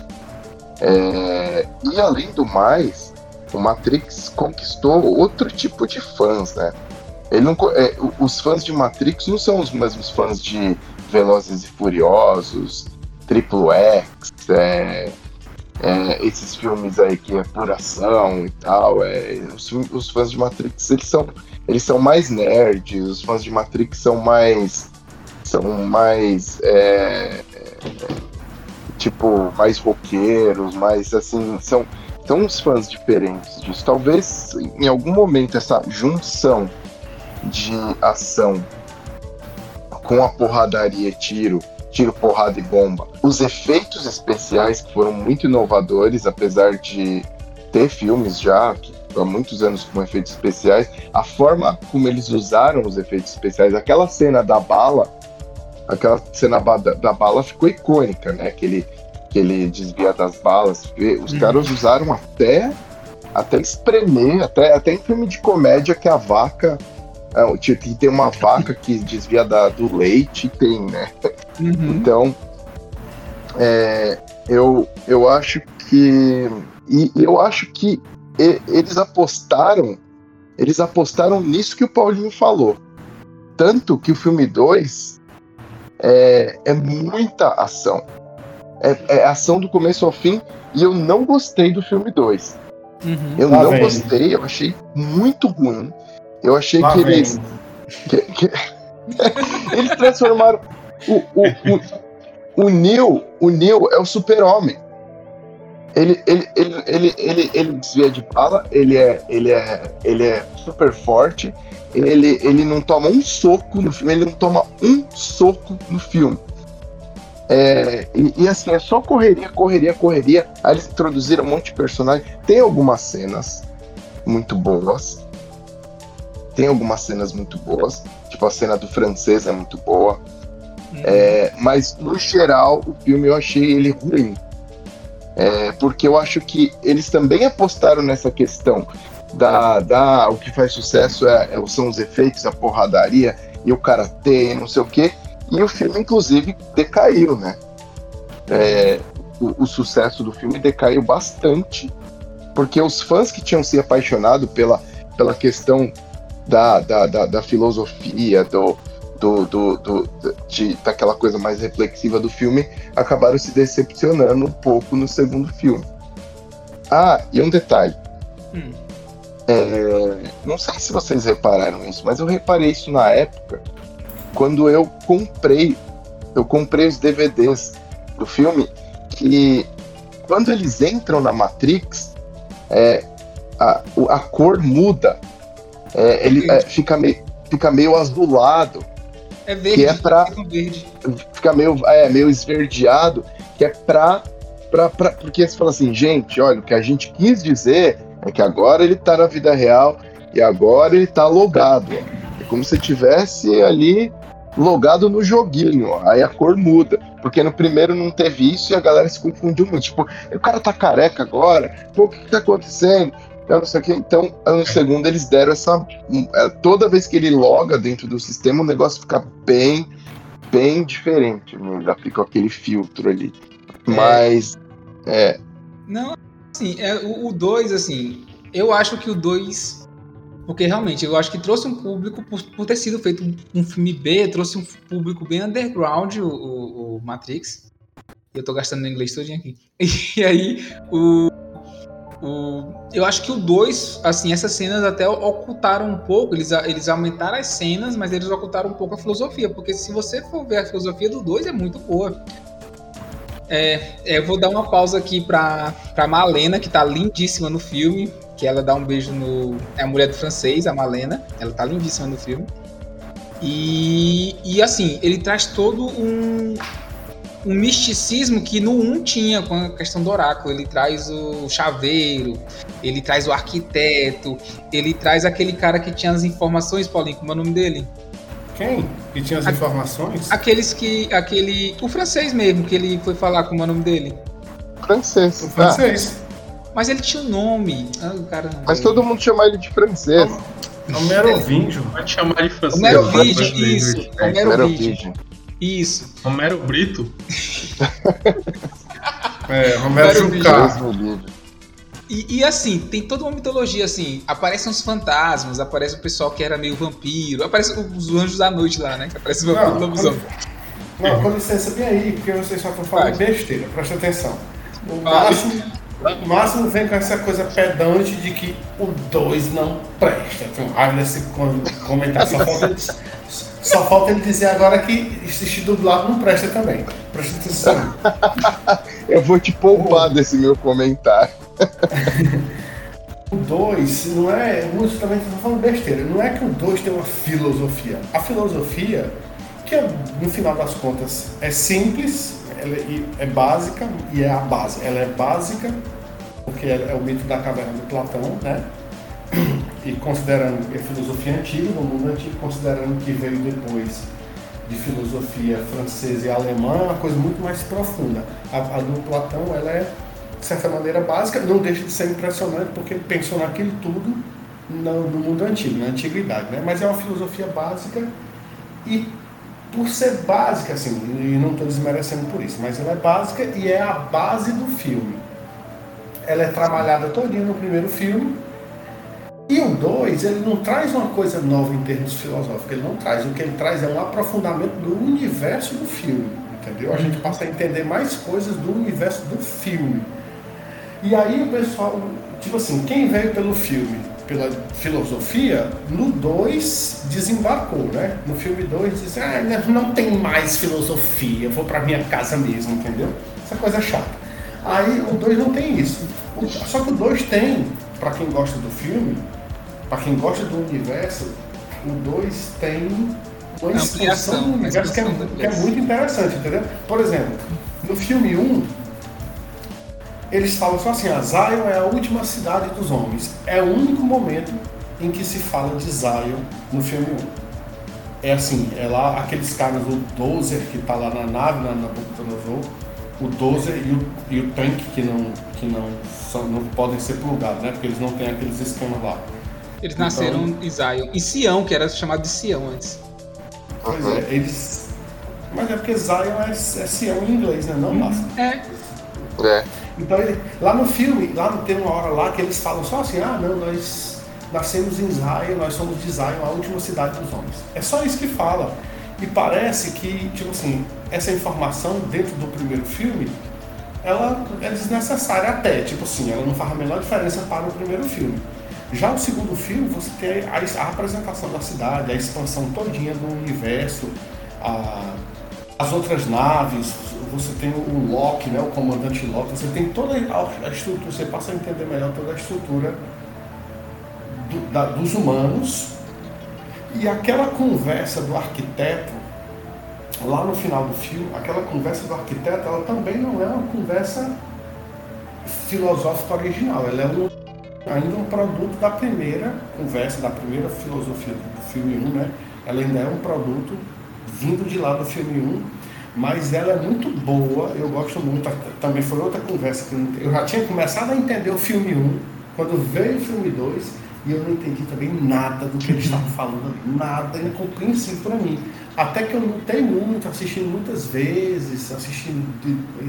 É, e além do mais, o Matrix conquistou outro tipo de fãs, né? Ele não, é, os fãs de Matrix não são os mesmos fãs de Velozes e Furiosos, Triple X, é, é, esses filmes aí que é puração e tal. É, os, os, fãs de Matrix eles são, eles são mais nerds, os fãs de Matrix são mais. são mais. É, é tipo, mais roqueiros, mais assim, são são uns fãs diferentes disso. Talvez em algum momento essa junção de ação com a porradaria tiro, tiro, porrada e bomba, os efeitos especiais que foram muito inovadores, apesar de ter filmes já que há muitos anos com efeitos especiais, a forma como eles usaram os efeitos especiais, aquela cena da bala, aquela cena da, da bala ficou icônica, né? Que ele, que ele desvia das balas. Os uhum. caras usaram até até espremer, até, até em filme de comédia que a vaca. É, que tem uma vaca que desvia da, do leite, tem, né? Uhum. Então, é, eu, eu acho que. E eu acho que eles apostaram. Eles apostaram nisso que o Paulinho falou. Tanto que o filme 2 é, é muita ação. É, é, ação do começo ao fim. E eu não gostei do filme 2. Uhum. Eu tá não vendo. gostei, eu achei muito ruim. Eu achei que eles. Que, que... (laughs) eles transformaram. O, o, o, o Neil, o Neil é o super-homem. Ele, ele, ele, ele, ele, ele desvia de bala, ele é, ele é, ele é super forte, ele, ele não toma um soco no filme, ele não toma um soco no filme. É, e, e, assim, é só correria, correria, correria. Aí eles introduziram um monte de personagens. Tem algumas cenas muito boas. Tem algumas cenas muito boas. Tipo, a cena do francês é muito boa. Hum. É, mas, no geral, o filme eu achei ele ruim. É, porque eu acho que eles também apostaram nessa questão da, da o que faz sucesso é, é são os efeitos, a porradaria e o karatê, não sei o quê. E o filme, inclusive, decaiu, né? É, o, o, sucesso do filme decaiu bastante, porque os fãs que tinham se apaixonado pela, pela questão da, da, da, da filosofia, do, do, do, do, de, daquela coisa mais reflexiva do filme, acabaram se decepcionando um pouco no segundo filme. Ah, e um detalhe. Hum. É, não sei se vocês repararam isso, mas eu reparei isso na época quando eu comprei, eu comprei os DVDs do filme, que quando eles entram na Matrix, é, a, a cor muda. É, ele é, fica, meio, fica meio azulado. É verde, que é pra, verde. Fica meio, é, meio esverdeado, que é pra, pra, pra. Porque você fala assim, gente, olha, o que a gente quis dizer é que agora ele tá na vida real e agora ele tá logado. É como se tivesse ali logado no joguinho, aí a cor muda. Porque no primeiro não teve isso e a galera se confundiu muito. Tipo, o cara tá careca agora, pô, o que, que tá acontecendo? Eu não sei o que. Então, no segundo eles deram essa. É, toda vez que ele loga dentro do sistema, o negócio fica bem, bem diferente. Né? Ele aplica aquele filtro ali. É. Mas. É. Não, assim, é, o 2, assim, eu acho que o 2 porque realmente eu acho que trouxe um público, por, por ter sido feito um, um, filme B, trouxe um público bem underground, o, o, o Matrix. Eu tô gastando no inglês todinho aqui. (laughs) E aí, o, o, eu acho que o 2, assim, essas cenas até ocultaram um pouco, eles, eles aumentaram as cenas, mas eles ocultaram um pouco a filosofia, porque se você for ver a filosofia do 2 é muito boa. É, é, eu vou dar uma pausa aqui pra, pra Malena, que tá lindíssima no filme que ela dá um beijo no. É a mulher do francês, a Malena. Ela tá lindíssima no filme. E, e assim, ele traz todo um, um misticismo que no 1 tinha com a questão do oráculo. Ele traz o chaveiro, ele traz o arquiteto, ele traz aquele cara que tinha as informações, Paulinho, como é o nome dele? Quem? Que tinha as a, informações? Aqueles que. aquele O francês mesmo, que ele foi falar como é o nome dele. Francês. O francês. Ah. Mas ele tinha um nome. Ah, cara Mas todo mundo chama ele de francês. Homerovídeo. Pode chamar de francês. Homerovídeo, isso. Homerovídeo. Isso. Romero Brito? (laughs) é, Romero Jucá. E, e, assim, tem toda uma mitologia assim. Aparecem os fantasmas, aparece o pessoal que era meio vampiro, aparece os anjos da noite lá, né? Que aparece o vampiro lobisomem. Não, com licença, bem aí, porque vocês só estão falando besteira, presta atenção. O máximo, o máximo vem com essa coisa pedante de que o 2 não presta. Tem um raiva nesse comentário. Só falta, (laughs) só falta ele dizer agora que assistir dublado não presta também. Presta atenção. (laughs) Eu vou te poupar o... desse meu comentário. (laughs) o 2 não é. Muitos também estão falando besteira. Não é que o 2 tem uma filosofia. A filosofia, que é, no final das contas é simples, ela é, é básica e é a base. Ela é básica, porque é, é o mito da caverna do Platão, né? (clears throat) e considerando que é filosofia antiga, no mundo antigo, considerando que veio depois de filosofia francesa e alemã, é uma coisa muito mais profunda. A, a do Platão, ela é, de certa maneira, básica, não deixa de ser impressionante, porque ele pensou naquilo tudo no, no mundo antigo, na antiguidade, né? Mas é uma filosofia básica e por ser básica, assim, e não estou desmerecendo por isso, mas ela é básica e é a base do filme. Ela é trabalhada todinha no primeiro filme, e o 2, ele não traz uma coisa nova em termos filosóficos, ele não traz. O que ele traz é um aprofundamento do universo do filme, entendeu? A gente passa a entender mais coisas do universo do filme. E aí o pessoal, tipo assim, quem veio pelo filme, pela filosofia, no 2 desembarcou, né? No filme 2 diz, ah, não tem mais filosofia, vou para minha casa mesmo, entendeu? Essa coisa é chata. Aí o 2 não tem isso. Só que o 2 tem, para quem gosta do filme, para quem gosta do universo, o 2 tem uma expansão do universo que é, que é, muito interessante, entendeu? Por exemplo, no filme 1, um, eles falam só assim, a Zion é a última cidade dos homens. É o único momento em que se fala de Zion no filme 1. Um. É assim, é lá aqueles caras, o Dozer que está lá na nave, na, na Nabucodonosor, o Dozer e o, e o tanque que não, que não, são, não podem ser plugados, né? Porque eles não têm aqueles esquemas lá. Eles então, nasceram em Zion. Em Sião, que era chamado de Sião antes. Pois é, eles. Mas é porque Zion é, é Sião em inglês, né? Não massa. É. É. Então, ele, lá no filme, lá tem uma hora lá que eles falam só assim: ah, não, nós nascemos em Zion, nós somos de Zion, a última cidade dos homens. É só isso que fala. E parece que, tipo assim, essa informação dentro do primeiro filme, ela é desnecessária até, tipo assim, ela não faz a menor diferença para o primeiro filme. Já o segundo filme, você tem a, a apresentação da cidade, a expansão todinha do universo, a, as outras naves, você tem o Loki, né, o comandante Loki, você tem toda a, estrutura, você passa a entender melhor toda a estrutura do, da, dos humanos. E aquela conversa do arquiteto lá no final do filme, aquela conversa do arquiteto, ela também não é uma conversa filosófica original, ela é um ainda um produto da primeira conversa, da primeira filosofia do filme 1, né? Ela ainda é um produto vindo de lá do filme 1, mas ela é muito boa, eu gosto muito. Também foi outra conversa que eu já tinha começado a entender o filme 1, quando veio o filme 2, e eu não entendi também nada do que eles estavam falando, nada incompreensível para mim. Até que eu lutei muito, assistindo muitas vezes, assistindo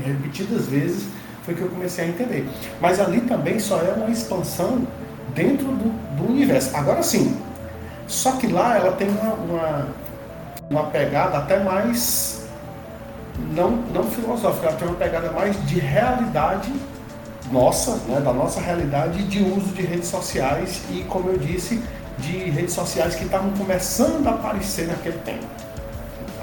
repetidas vezes, foi que eu comecei a entender. Mas ali também só é uma expansão dentro do, do universo. Agora sim, só que lá ela tem uma, uma, uma pegada até mais não, não filosófica, ela tem uma pegada mais de realidade nossa, né, da nossa realidade de uso de redes sociais e, como eu disse, de redes sociais que estavam começando a aparecer naquele tempo.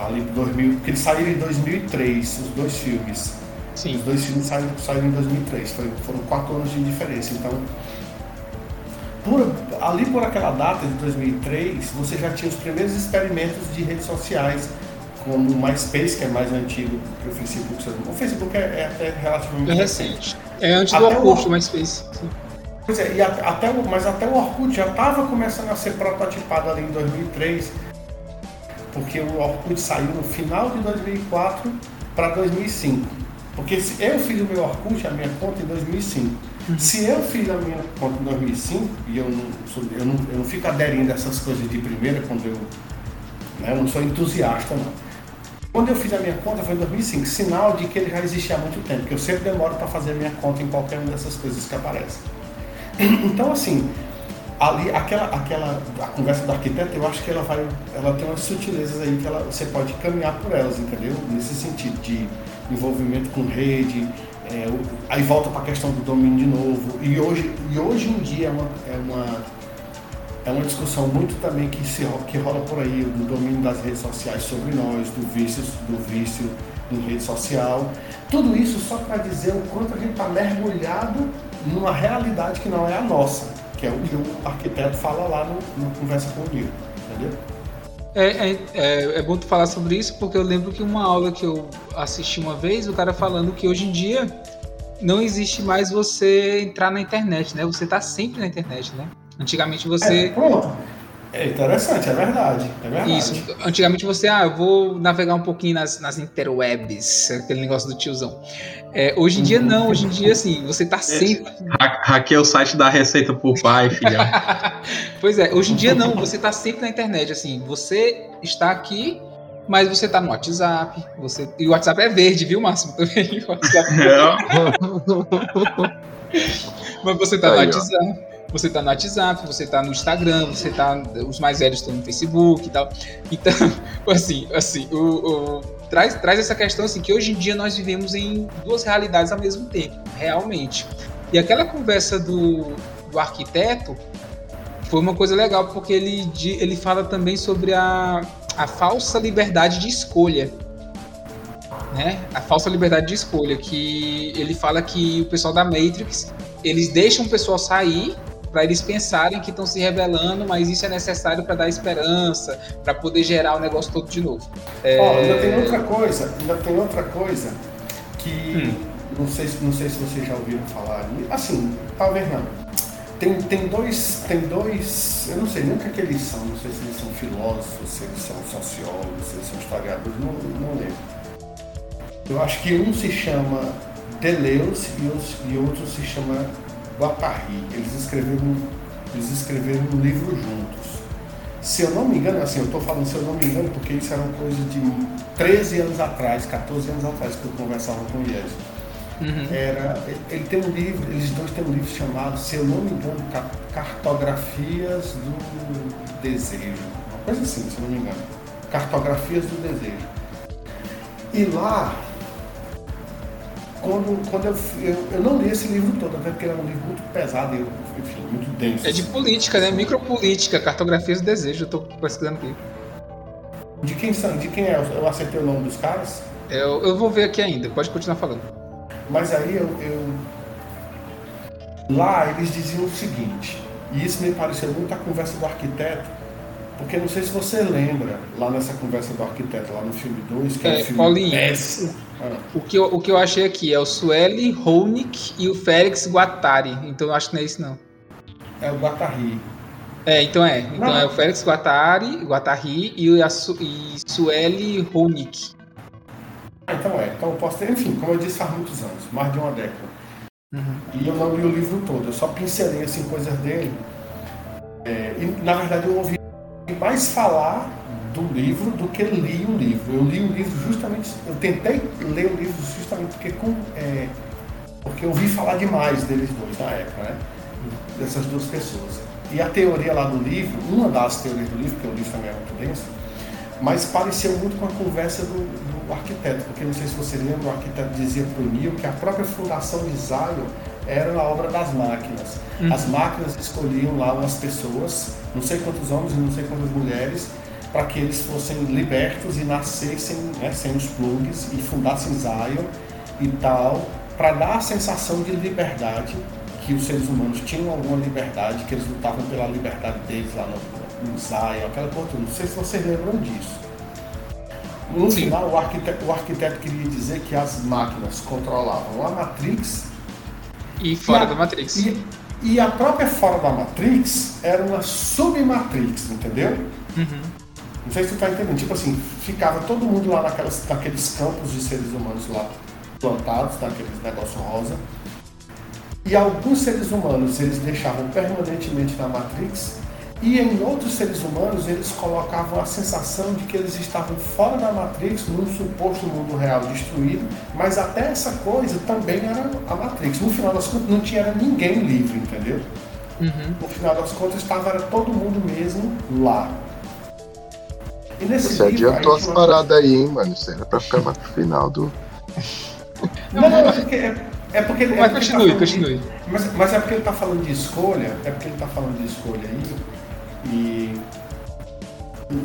Ali 2000, porque eles saíram em 2003, os dois filmes. Sim. Os dois filmes saíram, saíram em 2003, foi, foram quatro anos de diferença. Então, por, ali por aquela data de 2003, você já tinha os primeiros experimentos de redes sociais, como o MySpace, que é mais antigo que o Facebook. O Facebook é, é até relativamente é recente. É antes do Orkut, o MySpace. Sim. Pois é, e até, mas até o Orkut já estava começando a ser prototipado ali em 2003, porque o Orkut saiu no final de 2004 para 2005. Porque se eu fiz o meu Orkut, a minha conta em 2005. Uhum. Se eu fiz a minha conta em 2005, e eu não, sou, eu não, eu não fico aderindo a essas coisas de primeira, quando eu, né, eu não sou entusiasta, não. Quando eu fiz a minha conta foi em 2005, sinal de que ele já existia há muito tempo, que eu sempre demoro para fazer a minha conta em qualquer uma dessas coisas que aparecem. (clears throat) Então, assim, ali, aquela, aquela a conversa do arquiteto, eu acho que ela vai, ela tem umas sutilezas aí que ela, você pode caminhar por elas, entendeu? Nesse sentido de envolvimento com rede, é, aí volta para a questão do domínio de novo. E hoje, e hoje em dia é uma, é uma, é uma discussão muito também que, se, que rola por aí, do domínio das redes sociais sobre nós, do vício, do vício em rede social. Tudo isso só para dizer o quanto a gente está mergulhado numa realidade que não é a nossa, que é o que o arquiteto fala lá no, Conversa com o entendeu? É, é, é, é, bom tu falar sobre isso, porque eu lembro que uma aula que eu assisti uma vez, o cara falando que hoje em dia não existe mais você entrar na internet, né? Você tá sempre na internet, né? Antigamente você. É, pronto. É interessante, é verdade. É verdade. Isso. Antigamente você, ah, eu vou navegar um pouquinho nas, nas interwebs, aquele negócio do tiozão. É, hoje em dia não, hoje em dia assim, você tá sempre. Hackeia o site da Receita por Pai, filhão. (laughs) pois é, hoje em dia não, você tá sempre na internet, assim, você está aqui, mas você tá no WhatsApp, você... e o WhatsApp é verde, viu, Máximo? Também. (laughs) O WhatsApp... É. mas você tá no WhatsApp. Você tá no WhatsApp, você tá no Instagram, você tá. Os mais velhos estão no Facebook e tal. Então, (laughs) assim, assim, o, o, traz, traz essa questão assim, que hoje em dia nós vivemos em duas realidades ao mesmo tempo, realmente. E aquela conversa do, do arquiteto foi uma coisa legal, porque ele, ele fala também sobre a, a falsa liberdade de escolha. Né? A falsa liberdade de escolha, que ele fala que o pessoal da Matrix, eles deixam o pessoal sair para eles pensarem que estão se revelando, mas isso é necessário para dar esperança, para poder gerar o negócio todo de novo. É... Oh, ainda tem outra coisa, ainda tem outra coisa que hum. não, sei, não sei se vocês já ouviram falar. Assim, talvez não. Tem, tem dois, tem dois, eu não sei nem o que, é que eles são, não sei se eles são filósofos, se eles são sociólogos, se eles são historiadores, não, não lembro. Eu acho que um se chama Deleuze e, os, e outro se chama Guattari. Eles escreveram, eles escreveram um livro juntos. Se eu não me engano, assim, eu estou falando se eu não me engano, porque isso era uma coisa de 13 anos atrás, 14 anos atrás que eu conversava com eles. Uhum. Era, ele tem um livro, eles dois têm um livro chamado, se eu não me engano, Cartografias do Desejo. Uma coisa assim, se eu não me engano. Cartografias do Desejo. E lá quando, quando eu, eu, eu, não li esse livro todo, até porque ele é um livro muito pesado e, enfim, muito denso. É de política, né? Micropolítica, cartografias do desejo, eu tô pesquisando aqui. De quem são? De quem é? Eu acertei o nome dos caras? Eu, eu vou ver aqui ainda, pode continuar falando. Mas aí eu, eu. Lá eles diziam o seguinte, e isso me pareceu muito a conversa do arquiteto, porque não sei se você lembra, lá nessa conversa do arquiteto, lá no filme 2, que é, é o filme Paulinho, ah. o, que eu, o que eu achei aqui é o Sueli Honig e o Félix Guattari. Então eu acho que não é isso, não. É o Guattari. É, então é. Então não. é o Félix Guattari, Guattari e, a Su, e Sueli Honig. Ah, então é. Então eu posso ter, enfim, como eu disse, faz muitos anos, mais de uma década. Uhum. E eu não li o livro todo, eu só pincelei assim, coisas dele. É, e na verdade eu ouvi mais falar do livro do que li o livro. Eu li o livro justamente, eu tentei ler o livro justamente porque, com, é, porque eu ouvi falar demais deles dois na época, né? Dessas duas pessoas. E a teoria lá do livro, uma das teorias do livro, porque o livro também é muito denso, mas pareceu muito com a conversa do, do arquiteto, porque não sei se você lembra, o arquiteto dizia para o Neil que a própria fundação de Zion era a obra das máquinas. Uhum. As máquinas escolhiam lá umas pessoas, não sei quantos homens e não sei quantas mulheres, para que eles fossem libertos e nascessem né, sem os plugs e fundassem Zion e tal, para dar a sensação de liberdade, que os seres humanos tinham alguma liberdade, que eles lutavam pela liberdade deles lá no, no Zion, aquela coisa. Não sei se vocês lembram disso. No Sim. final, o arquiteto, o arquiteto queria dizer que as máquinas controlavam a Matrix e fora e a, da Matrix. E, e, a própria fora da Matrix era uma submatrix, entendeu? Uhum. Não sei se tu tá entendendo. Tipo assim, ficava todo mundo lá naquelas, naqueles campos de seres humanos lá plantados, naqueles negócios rosa. E alguns seres humanos eles deixavam permanentemente na Matrix e em outros seres humanos, eles colocavam a sensação de que eles estavam fora da Matrix, num suposto mundo real destruído, mas até essa coisa também era a Matrix. No final das contas, não tinha ninguém livre, entendeu? Uhum. No final das contas, estava era todo mundo mesmo lá. E nesse Você livro, adiantou as paradas aí, hein, mano? Isso era pra ficar mais pro final do. Não, (laughs) não, é porque. É, é porque mas é continue, tá continue. De, mas, mas é porque ele está falando de escolha, é porque ele está falando de escolha aí e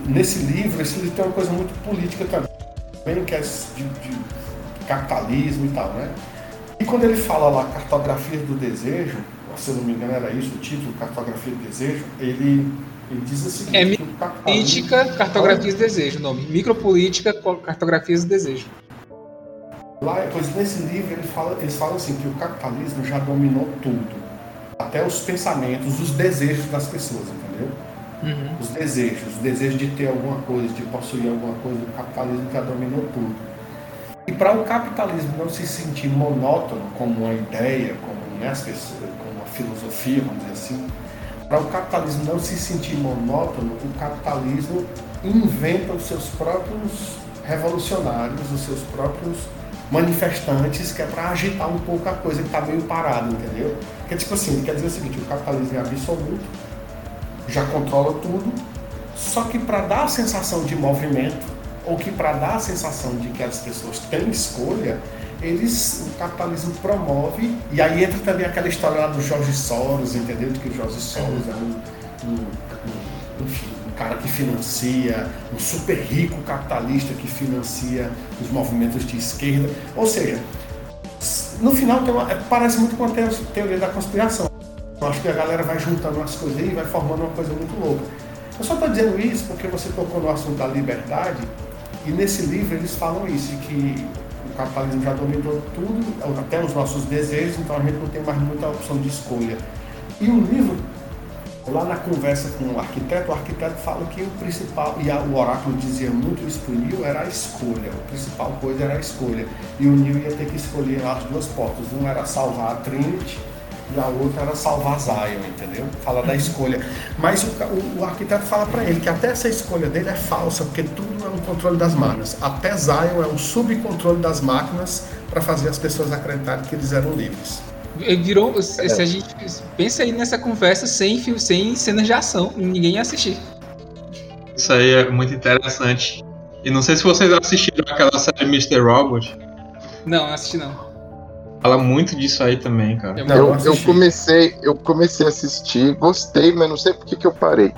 nesse livro, esse livro tem uma coisa muito política também, que é de, de capitalismo e tal, né? E quando ele fala lá cartografia do desejo, se eu não me engano era isso o título, cartografia do desejo, ele, ele diz o seguinte... É política, cartografias do desejo, o nome. Micropolítica, cartografias do desejo. Lá, pois nesse livro ele fala, eles falam assim que o capitalismo já dominou tudo até os pensamentos, os desejos das pessoas, entendeu? Uhum. Os desejos, o desejo de ter alguma coisa, de possuir alguma coisa, o capitalismo já dominou tudo. E para o capitalismo não se sentir monótono como uma ideia, como, né, as pessoas, como uma filosofia, vamos dizer assim, para o capitalismo não se sentir monótono, o capitalismo inventa os seus próprios revolucionários, os seus próprios manifestantes, que é para agitar um pouco a coisa que está meio parada, entendeu? Que é tipo assim, quer dizer o seguinte, o capitalismo é absoluto, já controla tudo, só que para dar a sensação de movimento, ou que para dar a sensação de que as pessoas têm escolha, eles, o capitalismo promove, e aí entra também aquela história lá do Jorge Soros, entendeu? De que o Jorge Soros é um, um, um enfim, cara que financia, um super rico capitalista que financia os movimentos de esquerda. Ou seja, no final uma, é, parece muito com a teoria da conspiração. Eu acho que a galera vai juntando as coisas e vai formando uma coisa muito louca. Eu só estou dizendo isso porque você tocou no assunto da liberdade e nesse livro eles falam isso, de que o capitalismo já dominou tudo, até os nossos desejos, então a gente não tem mais muita opção de escolha. E o livro Lá na conversa com o arquiteto, o arquiteto fala que o principal, e o oráculo dizia muito isso para o Neil, era a escolha. A principal coisa era a escolha. E o Neil ia ter que escolher lá as duas portas. Um era salvar a Trinity e a outra era salvar Zion, entendeu? Fala da escolha. Mas o, o, o arquiteto fala para ele que até essa escolha dele é falsa, porque tudo é um controle das máquinas. Até Zion é um subcontrole das máquinas para fazer as pessoas acreditarem que eles eram livres. Virou. Se a é. gente pensa aí nessa conversa sem, sem cenas de ação, ninguém ia assistir. Isso aí é muito interessante. E não sei se vocês assistiram aquela série Mr. Robot. Não, não assisti não. Fala muito disso aí também, cara. Eu, eu, eu, comecei, eu comecei a assistir, gostei, mas não sei por que, que eu parei.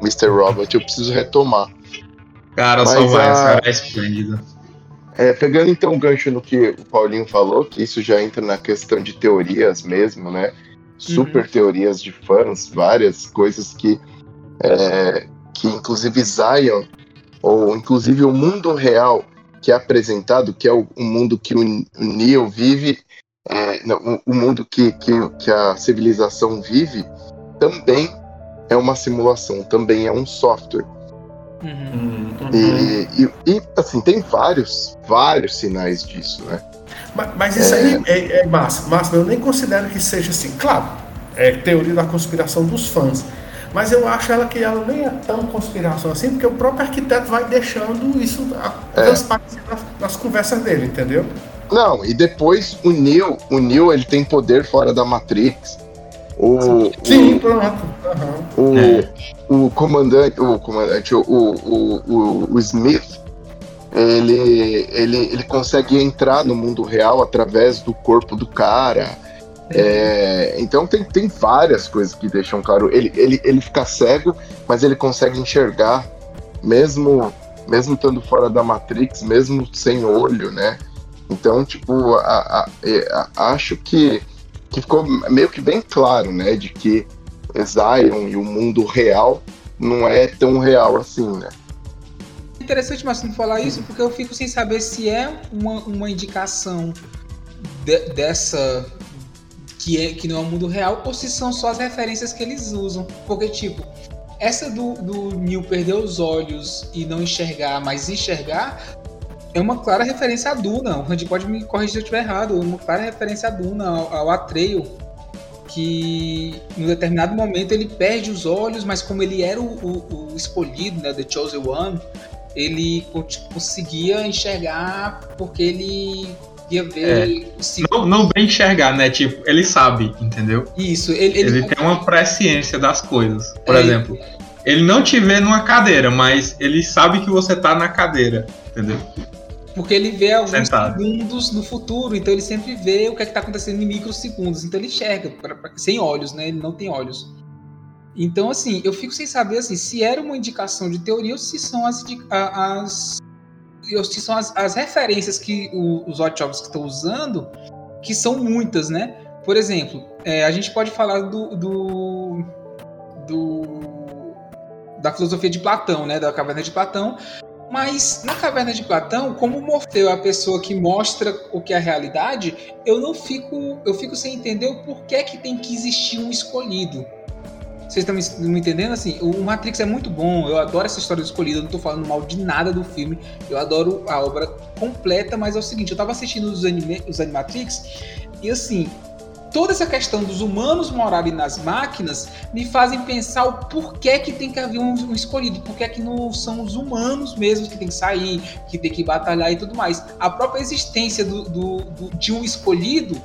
Mr. Robot, eu preciso retomar. Cara, mas só vai, a... essa é esplêndida. É, pegando então o gancho no que o Paulinho falou, que isso já entra na questão de teorias mesmo, né? Super uhum. teorias de fãs, várias coisas que, é, que inclusive Zion, ou inclusive o mundo real que é apresentado, que é o, o mundo que o, o Neo vive, é, não, o, mundo que, que, que a civilização vive, também é uma simulação, também é um software. Uhum. E, e, e, assim, tem vários, vários sinais disso, né? Mas, mas isso é... aí é, é massa, massa. Eu nem considero que seja assim. Claro, é teoria da conspiração dos fãs. Mas eu acho ela que ela nem é tão conspiração assim, porque o próprio arquiteto vai deixando isso é. nas, nas conversas dele, entendeu? Não, e depois o Neo, o Neo ele tem poder fora da Matrix. O, Sim, o, pronto. Uhum. O, é. o comandante, o comandante, o, o, o, o Smith, ele, ele, ele consegue entrar no mundo real através do corpo do cara. É, então tem, tem várias coisas que deixam claro. Ele, ele, ele fica cego, mas ele consegue enxergar, mesmo mesmo estando fora da Matrix, mesmo sem olho, né? Então, tipo, a, a, a, acho que que ficou meio que bem claro, né, de que Zion e o mundo real não é tão real assim, né. Interessante, Marcelo, falar isso, porque eu fico sem saber se é uma, uma indicação de, dessa que, é, que não é o mundo real ou se são só as referências que eles usam. Porque, tipo, essa do, do Neil perder os olhos e não enxergar, mas enxergar, é uma clara referência a Duna. O Randy pode me corrigir se eu estiver errado. É uma clara referência a Duna, ao, ao Atreio. Que em um determinado momento ele perde os olhos, mas como ele era o, o, o escolhido, né, The Chosen One, ele conseguia enxergar porque ele ia ver. É, não, não bem enxergar, né? Tipo, ele sabe, entendeu? Isso, ele, ele, ele tem uma presciência das coisas. Por é, exemplo, ele não te vê numa cadeira, mas ele sabe que você tá na cadeira, entendeu? Porque ele vê alguns Sentado. segundos no futuro, então ele sempre vê o que é está acontecendo em microsegundos. Então ele enxerga, pra, pra, sem olhos, né? Ele não tem olhos. Então, assim, eu fico sem saber assim, se era uma indicação de teoria ou se são as, as, se são as, as referências que o, os hot jobs estão usando, que são muitas, né? Por exemplo, é, a gente pode falar do, do, do, da filosofia de Platão, né? Da caverna de Platão, Mas na caverna de Platão, como Morfeu é a pessoa que mostra o que é a realidade, eu não fico, eu fico sem entender o porquê que tem que existir um escolhido. Vocês estão me, entendendo? Assim, o Matrix é muito bom, eu adoro essa história do escolhido, eu não tô falando mal de nada do filme, eu adoro a obra completa, mas é o seguinte, eu tava assistindo os, anime, os Animatrix, e assim, toda essa questão dos humanos morarem nas máquinas me fazem pensar o porquê que tem que haver um, um escolhido, porquê que não são os humanos mesmos que tem que sair, que tem que batalhar e tudo mais. A própria existência do, do, do, de um escolhido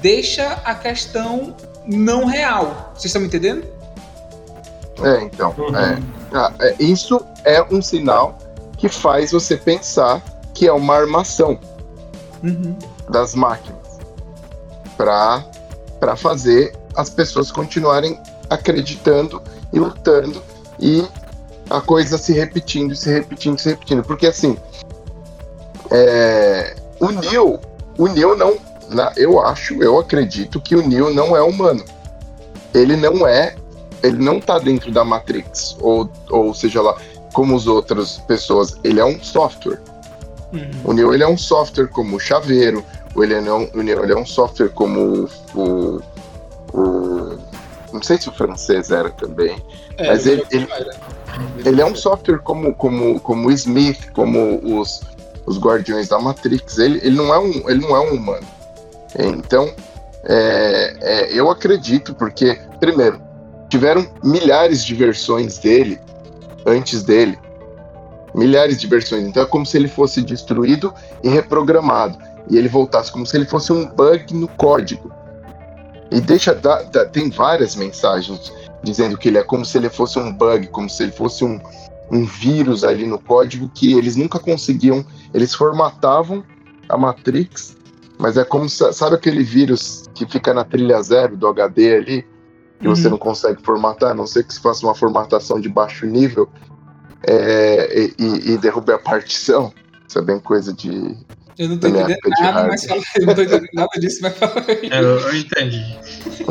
deixa a questão não real. Vocês estão me entendendo? É, então. Uhum. É, ah, é, isso é um sinal que faz você pensar que é uma armação uhum. das máquinas para fazer as pessoas continuarem acreditando e lutando e a coisa se repetindo, se repetindo, se repetindo. Porque assim, é, o Neo, o Neo não, eu acho, eu acredito que o Neo não é humano. Ele não é, ele não tá dentro da Matrix, ou, ou seja lá, como as outras pessoas, ele é um software. Uhum. O Neo ele é um software como o chaveiro, ele não, ele é um software como o, o, não sei se o francês era também, é, mas ele, ele, ele, é um software como como como o Smith, como os, os Guardiões da Matrix. Ele, ele não é um ele não é um humano. Então é, é, eu acredito porque primeiro tiveram milhares de versões dele antes dele milhares de versões. Então é como se ele fosse destruído e reprogramado e ele voltasse como se ele fosse um bug no código. E deixa da, da, tem várias mensagens dizendo que ele é como se ele fosse um bug, como se ele fosse um, um vírus ali no código que eles nunca conseguiam, eles formatavam a Matrix, mas é como sabe aquele vírus que fica na trilha zero do HD ali, que uhum. você não consegue formatar, a não ser que se faça uma formatação de baixo nível é, e, e derrube a partição. Isso é bem coisa de eu não tô entendendo nada, mas fala, eu não tô entendendo nada disso, mas fala aí. É, eu, eu entendi.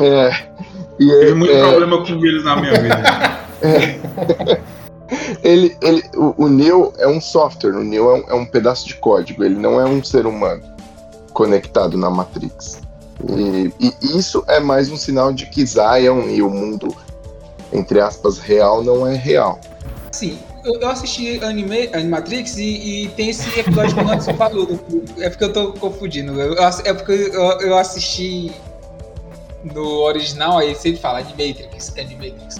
É. E Tive é, muito é, problema com vírus na minha vida. (laughs) É. ele, ele, o, o Neo é um software, o Neo é um, é um, pedaço de código, ele não é um ser humano conectado na Matrix. E, e isso é mais um sinal de que Zion e o mundo, entre aspas, real não é real. Sim, eu, eu assisti anime, Animatrix e, e tem esse episódio que o Anderson falou. É porque eu tô confundindo. Eu, é porque eu, eu assisti no original, aí sempre fala Animatrix, Animatrix.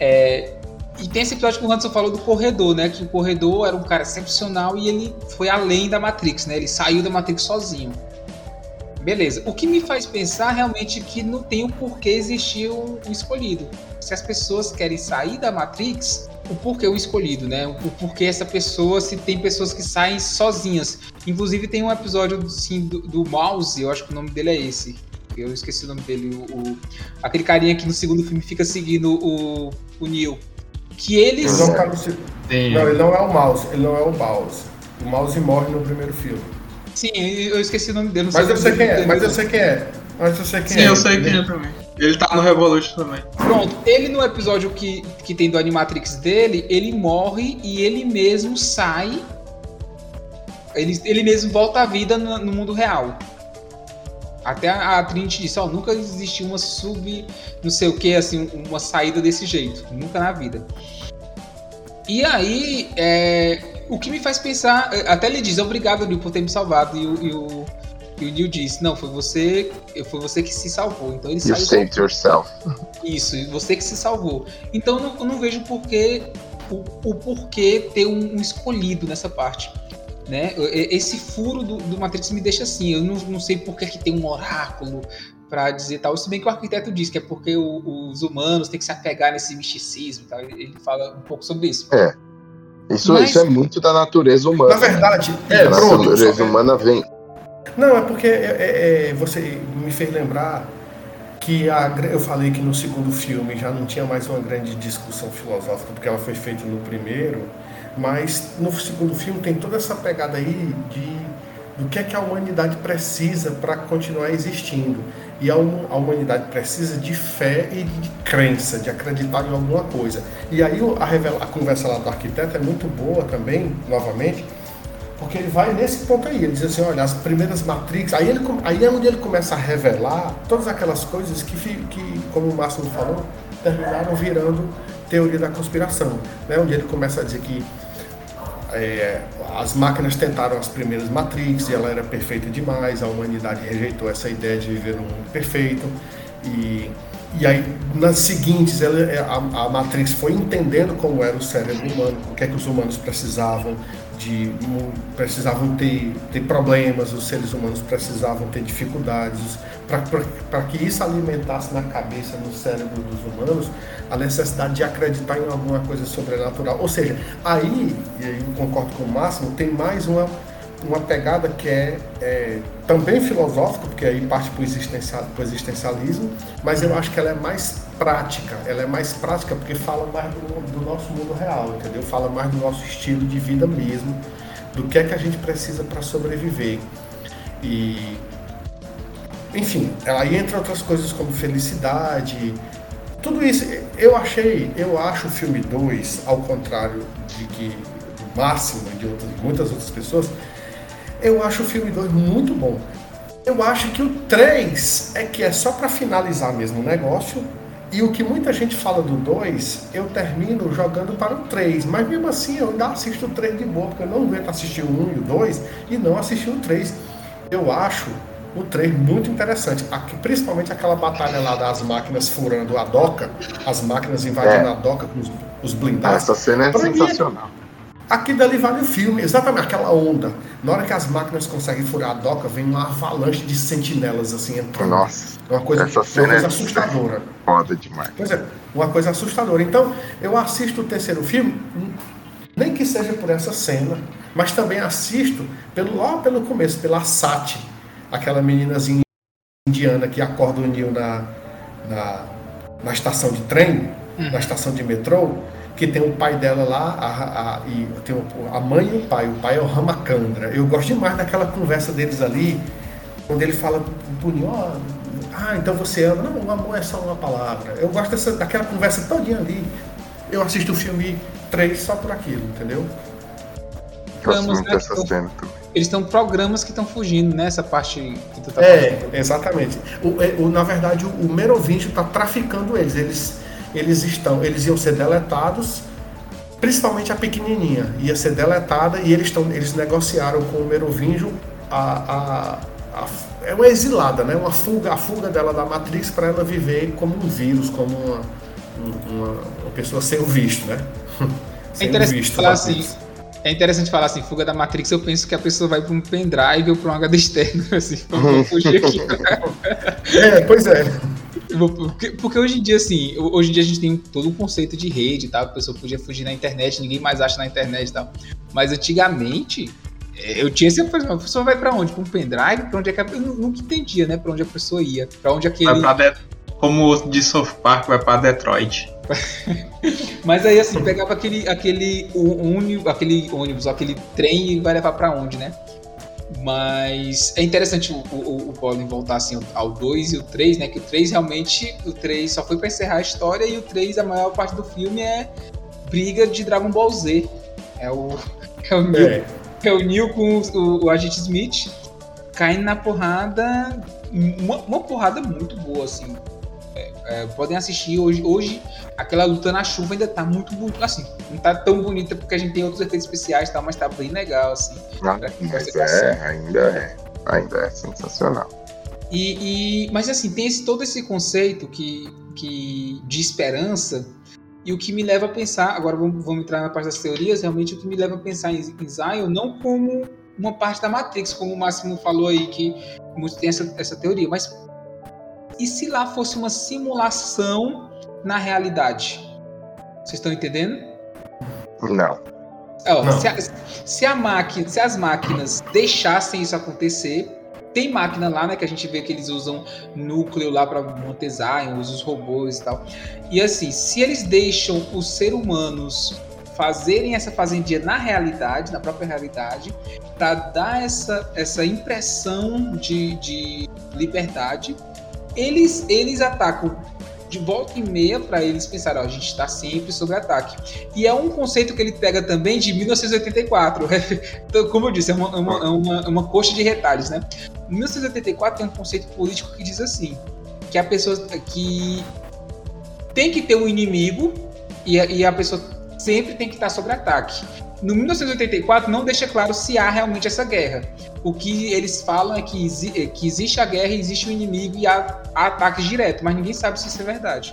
É, e tem esse episódio que o Anderson falou do corredor, né? Que o corredor era um cara excepcional e ele foi além da Matrix, né? Ele saiu da Matrix sozinho. Beleza. O que me faz pensar realmente que não tem o porquê existir um, um escolhido. Se as pessoas querem sair da Matrix, o porquê o escolhido, né? O porquê essa pessoa, se tem pessoas que saem sozinhas. Inclusive tem um episódio sim, do, do Mouse, eu acho que o nome dele é esse. Eu esqueci o nome dele. O, o aquele carinha que no segundo filme fica seguindo o, o Neil. Que eles. Ele não, tá não, ele não é o Mouse, ele não é o Mouse. O Mouse morre no primeiro filme. Sim, eu esqueci o nome dele. Mas eu sei quem é, mas eu sei quem é. Mas eu sei quem Sim, é. eu sei quem é também. Ele tá no Revolution também. Pronto, ele no episódio que, que tem do Animatrix dele, ele morre e ele mesmo sai. Ele, ele mesmo volta à vida no, no mundo real. Até a, a Trinity disse, ó, nunca existiu uma sub, não sei o que, assim, uma saída desse jeito. Nunca na vida. E aí, é, o que me faz pensar, até ele diz, obrigado, Nil, por ter me salvado. E, e o, e o Neil disse, não, foi você, foi você que se salvou. Então ele you saiu. saved yourself. Isso, você que se salvou. Então eu não, eu não vejo porquê, o, o porquê ter um, um, escolhido nessa parte. Né? Esse furo do, do Matrix me deixa assim. Eu não, não sei por que, que tem um oráculo para dizer tal. Se bem que o arquiteto diz que é porque o, os humanos têm que se apegar nesse misticismo. Tal. Ele fala um pouco sobre isso. É. Isso, Mas... isso é muito da natureza humana. Na verdade, é, a natureza humana vem, não, é porque é, é, é, você me fez lembrar que a, eu falei que no segundo filme já não tinha mais uma grande discussão filosófica, porque ela foi feita no primeiro, mas no segundo filme tem toda essa pegada aí de do que é que a humanidade precisa para continuar existindo. E a, a, humanidade precisa de fé e de crença, de acreditar em alguma coisa. E aí a, revela, a conversa lá do arquiteto é muito boa também, novamente, porque ele vai nesse ponto aí. Ele diz assim: olha, as primeiras Matrix. Aí, ele, aí é onde ele começa a revelar todas aquelas coisas que, que como o Márcio falou, terminaram virando teoria da conspiração. Né? Onde ele começa a dizer que é, as máquinas tentaram as primeiras Matrix e ela era perfeita demais, a humanidade rejeitou essa ideia de viver num mundo perfeito. E, e aí, nas seguintes, ela, é, a, a Matrix foi entendendo como era o cérebro humano, o que é que os humanos precisavam, de precisavam ter, ter problemas, os seres humanos precisavam ter dificuldades. Para que isso alimentasse na cabeça, no cérebro dos humanos, a necessidade de acreditar em alguma coisa sobrenatural. Ou seja, aí, e aí eu concordo com o Máximo, tem mais uma, uma pegada que é, é também filosófica, porque aí parte para o existencial, existencialismo, mas eu acho que ela é mais prática. Ela é mais prática porque fala mais do, do nosso mundo real, entendeu? Fala mais do nosso estilo de vida mesmo, do que é que a gente precisa para sobreviver. E enfim, aí entra outras coisas como felicidade, tudo isso. Eu achei, eu acho o filme 2, ao contrário de que do máximo de outras, muitas outras pessoas, eu acho o filme 2 muito bom. Eu acho que o 3 é que é só para finalizar mesmo o negócio. E o que muita gente fala do 2, eu termino jogando para o 3. Mas mesmo assim eu ainda assisto o 3 de boa, porque eu não aguento assistir o 1 e o 2 e não assistir o 3. Eu acho o 3 muito interessante. Aqui, principalmente aquela batalha lá das máquinas furando a doca, as máquinas invadindo é. a doca com os, os blindados. Essa cena é sensacional. Mim, Aqui dali vale o filme, exatamente aquela onda. Na hora que as máquinas conseguem furar a doca, vem uma avalanche de sentinelas assim entrando. Nossa. Uma coisa, essa cena uma coisa é assustadora. Foda demais. Pois é, uma coisa assustadora. Então, eu assisto o terceiro filme, nem que seja por essa cena, mas também assisto pelo, lá pelo começo, pela Sati, aquela meninazinha indiana que acorda o Neil na, na, na estação de trem, hum. na estação de metrô que tem o pai dela lá, a, a, e tem a mãe e o pai. O pai é o Ramacandra. Eu gosto demais daquela conversa deles ali, quando ele fala pro Puninho, ó, ah, então você ama. Não, o amor é só uma palavra. Eu gosto dessa, daquela conversa todinha ali. Eu assisto o filme 3 só por aquilo, entendeu? Programas, né, estão, eles estão programas que estão fugindo nessa né, parte que tu tá É, falando. exatamente. O, é, o, na verdade, o, o Merovingio está traficando eles. Eles eles estão, eles iam ser deletados, principalmente a pequenininha ia ser deletada e eles estão, eles negociaram com o Merovingio a, a, a, é uma exilada, né? Uma fuga, a fuga dela da Matrix para ela viver como um vírus, como uma, uma, uma pessoa sem o visto, né? (laughs) é interessante visto falar assim. É interessante falar assim, fuga da Matrix, eu penso que a pessoa vai para um pendrive ou para um HD externo, (laughs) assim, vamos fugir aqui. (laughs) é, pois é. Porque, porque, hoje em dia, assim, hoje em dia a gente tem todo um conceito de rede, tá? A pessoa podia fugir na internet, ninguém mais acha na internet e tal. Mas antigamente, é, eu tinha essa coisa, a pessoa vai pra onde? Pra um pendrive? Pra onde é que a, Eu nunca entendia, né? Pra onde a pessoa ia. Pra onde aquele. Vai pra de... Como o de South Park vai pra Detroit. (laughs) Mas aí, assim, pegava aquele, aquele, ônibus, aquele ônibus, aquele trem e vai levar pra onde, né? Mas é interessante o, o, o Paulo voltar assim ao 2 e o 3, né? Que o 3 realmente, o 3 só foi para encerrar a história e o 3, a maior parte do filme é briga de Dragon Ball Z. É o, (laughs) é o Neil, é. é o Neil com o, o Agente Smith caindo na porrada, uma, uma porrada muito boa, assim. É, é, podem assistir hoje. Hoje, aquela luta na chuva ainda tá muito bonita. Assim, não tá tão bonita porque a gente tem outros efeitos especiais e tal, mas tá bem legal, assim. Ah, mas é, ainda é. Ainda é sensacional. E, e, mas assim, tem esse, todo esse conceito que, que de esperança. E o que me leva a pensar, agora vamos, vamos entrar na parte das teorias, realmente o que me leva a pensar em, em Zion não como uma parte da Matrix, como o Máximo falou aí, que muitos têm essa, essa teoria, mas e se lá fosse uma simulação na realidade? Vocês estão entendendo? Não. Não. Se, a, se, a máquina, se as máquinas deixassem isso acontecer, tem máquina lá, né, que a gente vê que eles usam núcleo lá para manter Zion, usam os robôs e tal. E assim, se eles deixam os seres humanos fazerem essa fazendinha na realidade, na própria realidade, para dar essa, essa impressão de, de liberdade. Eles, eles atacam de volta e meia para eles pensarem, ó, a gente está sempre sob ataque. E é um conceito que ele pega também de 1984. (laughs) então, como eu disse, é uma, é uma, é uma, é uma coxa de retalhos, né? 1984 tem um conceito político que diz assim, que a pessoa que tem que ter um inimigo e a, e a pessoa sempre tem que estar sob ataque. No 1984 não deixa claro se há realmente essa guerra. O que eles falam é que, é que existe a guerra, existe o um inimigo e há, há, ataques diretos, mas ninguém sabe se isso é verdade.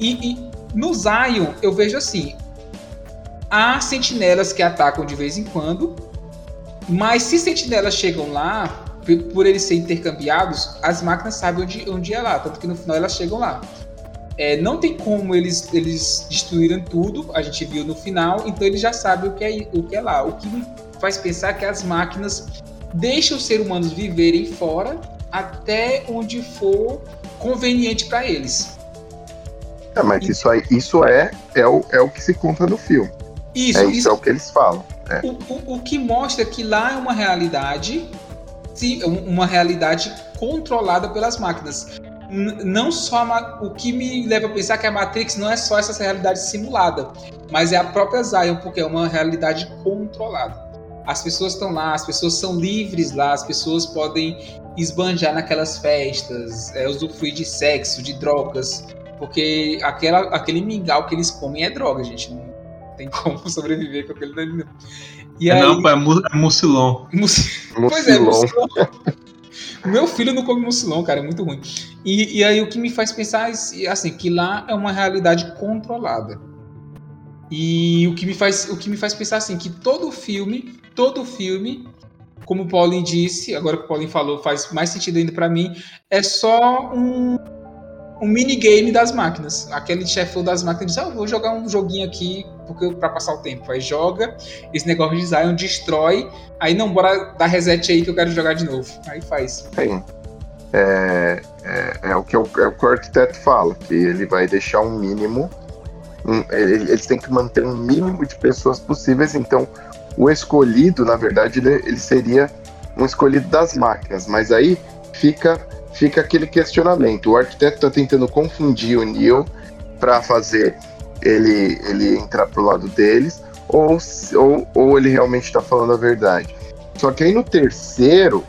E, e no Zion eu vejo assim: há sentinelas que atacam de vez em quando, mas se sentinelas chegam lá, por eles serem intercambiados, as máquinas sabem onde, onde é lá, tanto que no final elas chegam lá. É, não tem como eles, eles destruíram tudo, a gente viu no final, então eles já sabem o que é, o que é lá. O que me faz pensar que as máquinas deixam os seres humanos viverem fora até onde for conveniente para eles. É, mas isso, aí, isso é, é, o, é o que se conta no filme. Isso, é, isso, isso é o que eles falam. É. O, o, o que mostra que lá é uma realidade, uma realidade controlada pelas máquinas não só o que me leva a pensar que a Matrix não é só essa realidade simulada, mas é a própria Zion, porque é uma realidade controlada. As pessoas estão lá, as pessoas são livres lá, as pessoas podem esbanjar naquelas festas, é, usufruir de sexo, de drogas, porque aquela, aquele mingau que eles comem é droga, gente. Não tem como (laughs) sobreviver com aquele. E aí... Não, é, é mucilon. Pois é, mucilon. (laughs) Meu filho não come mucilão, cara, é muito ruim. E, e aí o que me faz pensar é assim, que lá é uma realidade controlada. E o que me faz, o que me faz pensar assim, que todo filme, todo filme, como o Paulinho disse, agora que o Paulinho falou, faz mais sentido ainda para mim, é só um um minigame das máquinas. Aquele chefe das máquinas diz: ah, vou jogar um joguinho aqui porque para passar o tempo. Aí joga, esse negócio de Zion destrói, aí não, bora dar reset aí que eu quero jogar de novo. Aí faz. É, é, é, o que o, é o que o arquiteto fala, que ele vai deixar um mínimo. Um, ele, eles têm que manter um mínimo de pessoas possíveis, então o escolhido, na verdade, ele, ele seria um escolhido das máquinas, mas aí fica fica aquele questionamento. O arquiteto está tentando confundir o Neil para fazer ele, ele entrar pro lado deles, ou, ou, ou ele realmente está falando a verdade. Só que aí no terceiro,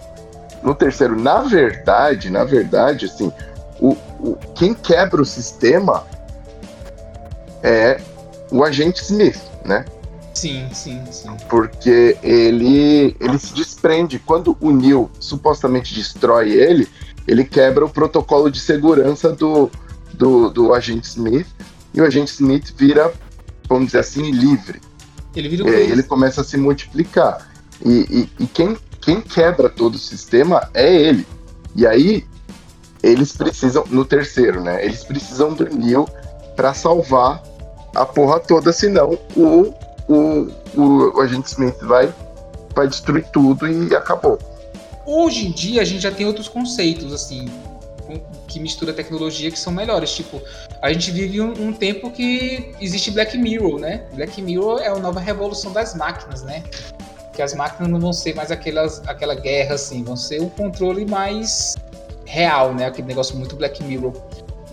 no terceiro, na verdade, na verdade, assim, o, o, quem quebra o sistema é o agente Smith, né? Sim, sim, sim. Porque ele, ele se desprende. Quando o Neil supostamente destrói ele, ele quebra o protocolo de segurança do, do, do agente Smith e o agente Smith vira, vamos dizer assim, livre. Ele vira um é, ele começa a se multiplicar. E, e, e, quem, quem quebra todo o sistema é ele. E aí, eles precisam, no terceiro, né? Eles precisam do Neil para salvar a porra toda, senão o, o, o, o agente Smith vai, vai destruir tudo e acabou. Hoje em dia a gente já tem outros conceitos, assim, que mistura tecnologia que são melhores. Tipo, a gente vive um, um, tempo que existe Black Mirror, né? Black Mirror é a nova revolução das máquinas, né? Que as máquinas não vão ser mais aquelas, aquela guerra, assim, vão ser um controle mais real, né? Aquele negócio muito Black Mirror.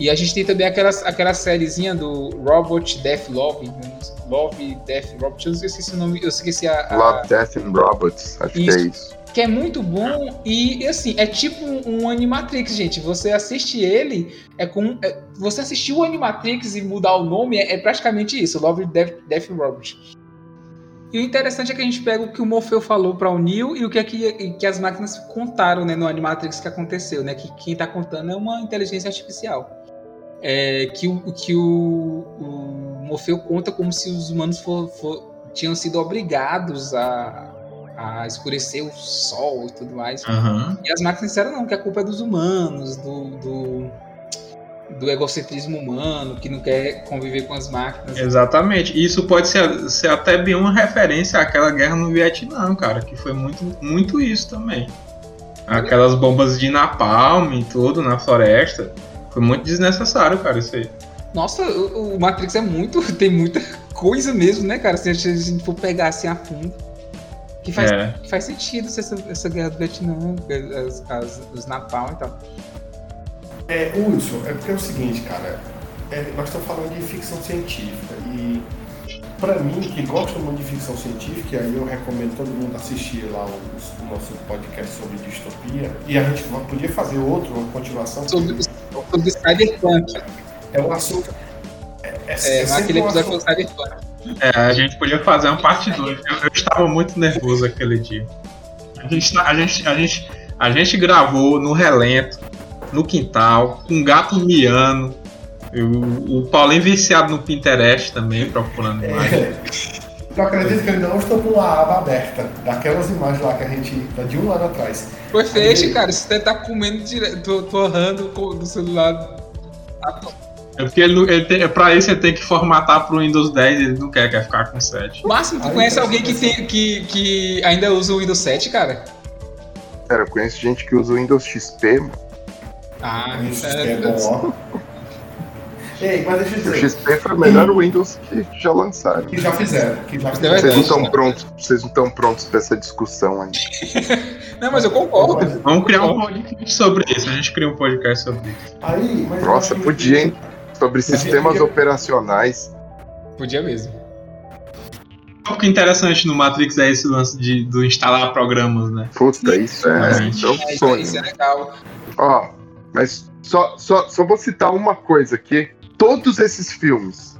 E a gente tem também aquela, aquela sériezinha do Robot Death Love, né? Love Death Robot, eu esqueci o nome, eu esqueci a. a... Love Death and Robots, acho isso. que é isso que é muito bom e assim é tipo um, Animatrix gente. Você assiste ele é como é, você assistiu o Animatrix e mudar o nome é, é praticamente isso Love Death, Death Robot e o interessante é que a gente pega o que o Morfeu falou para o Neo e o que, é que, que as máquinas contaram né, no Animatrix que aconteceu né que quem está contando é uma inteligência artificial. É, que o que o, o Morfeu conta como se os humanos for, for, tinham sido obrigados a a escurecer o sol e tudo mais. Uhum. E as máquinas disseram não, que a culpa é dos humanos, do, do, do, egocentrismo humano, que não quer conviver com as máquinas. Exatamente. Isso pode ser, ser até bem uma referência àquela guerra no Vietnã, cara, que foi muito, muito isso também. Aquelas bombas de napalm e tudo na floresta. Foi muito desnecessário, cara, isso aí. Nossa, o, Matrix é muito. (laughs) tem muita coisa mesmo, né, cara? Se a gente for pegar assim a fundo. Que faz, É. que faz sentido essa, essa guerra do Vietnã, as, as, os Napalm e tal. É, Wilson, é porque é o seguinte, cara. é, nós estamos falando de ficção científica e pra mim, que gosta muito de ficção científica, e aí eu recomendo todo mundo assistir lá o, o nosso podcast sobre distopia, e a gente podia fazer outro, uma continuação. Sobre, sobre Cyberpunk. É um assunto. É, é, É, é aquele um episódio assunto- foi Cyberpunk. É, a gente podia fazer uma parte 2. Eu, eu estava muito nervoso aquele dia. A gente, tá- a, gente, a, gente, a gente gravou no relento, no quintal, com um gato miando. O, Paulinho viciado no Pinterest também, procurando imagem. É. Eu acredito que eu não estou com a aba aberta, daquelas imagens lá que a gente. de um ano atrás. Foi Aí- cara. Você tá comendo direto, torrando com- do celular. É porque ele, ele tem, pra isso ele tem que formatar pro Windows 10 ele não quer, quer ficar com 7. Máximo, tu conhece então, alguém que, tem, que, que ainda usa o Windows 7, cara? Cara, eu conheço gente que usa o Windows XP, mano. Ah, Isso é, é bom. (laughs) Ei, mas deixa eu O dizer, XP foi o melhor Windows que já lançaram. que já fizeram. Que já É fizeram. Vocês não estão prontos, vocês não estão prontos pra essa discussão ainda. (laughs) Não, mas eu concordo. Vamos criar um podcast sobre isso. A gente cria um podcast sobre isso. Aí, Nossa, podia, hein? Sobre sistemas podia- operacionais. Podia mesmo. O que é interessante no Matrix é esse lance de, do instalar programas, né? Puta, isso é, Sim. isso é um É, isso, sonho. isso é legal. Ó, mas só, só, só vou citar uma coisa aqui. Todos esses filmes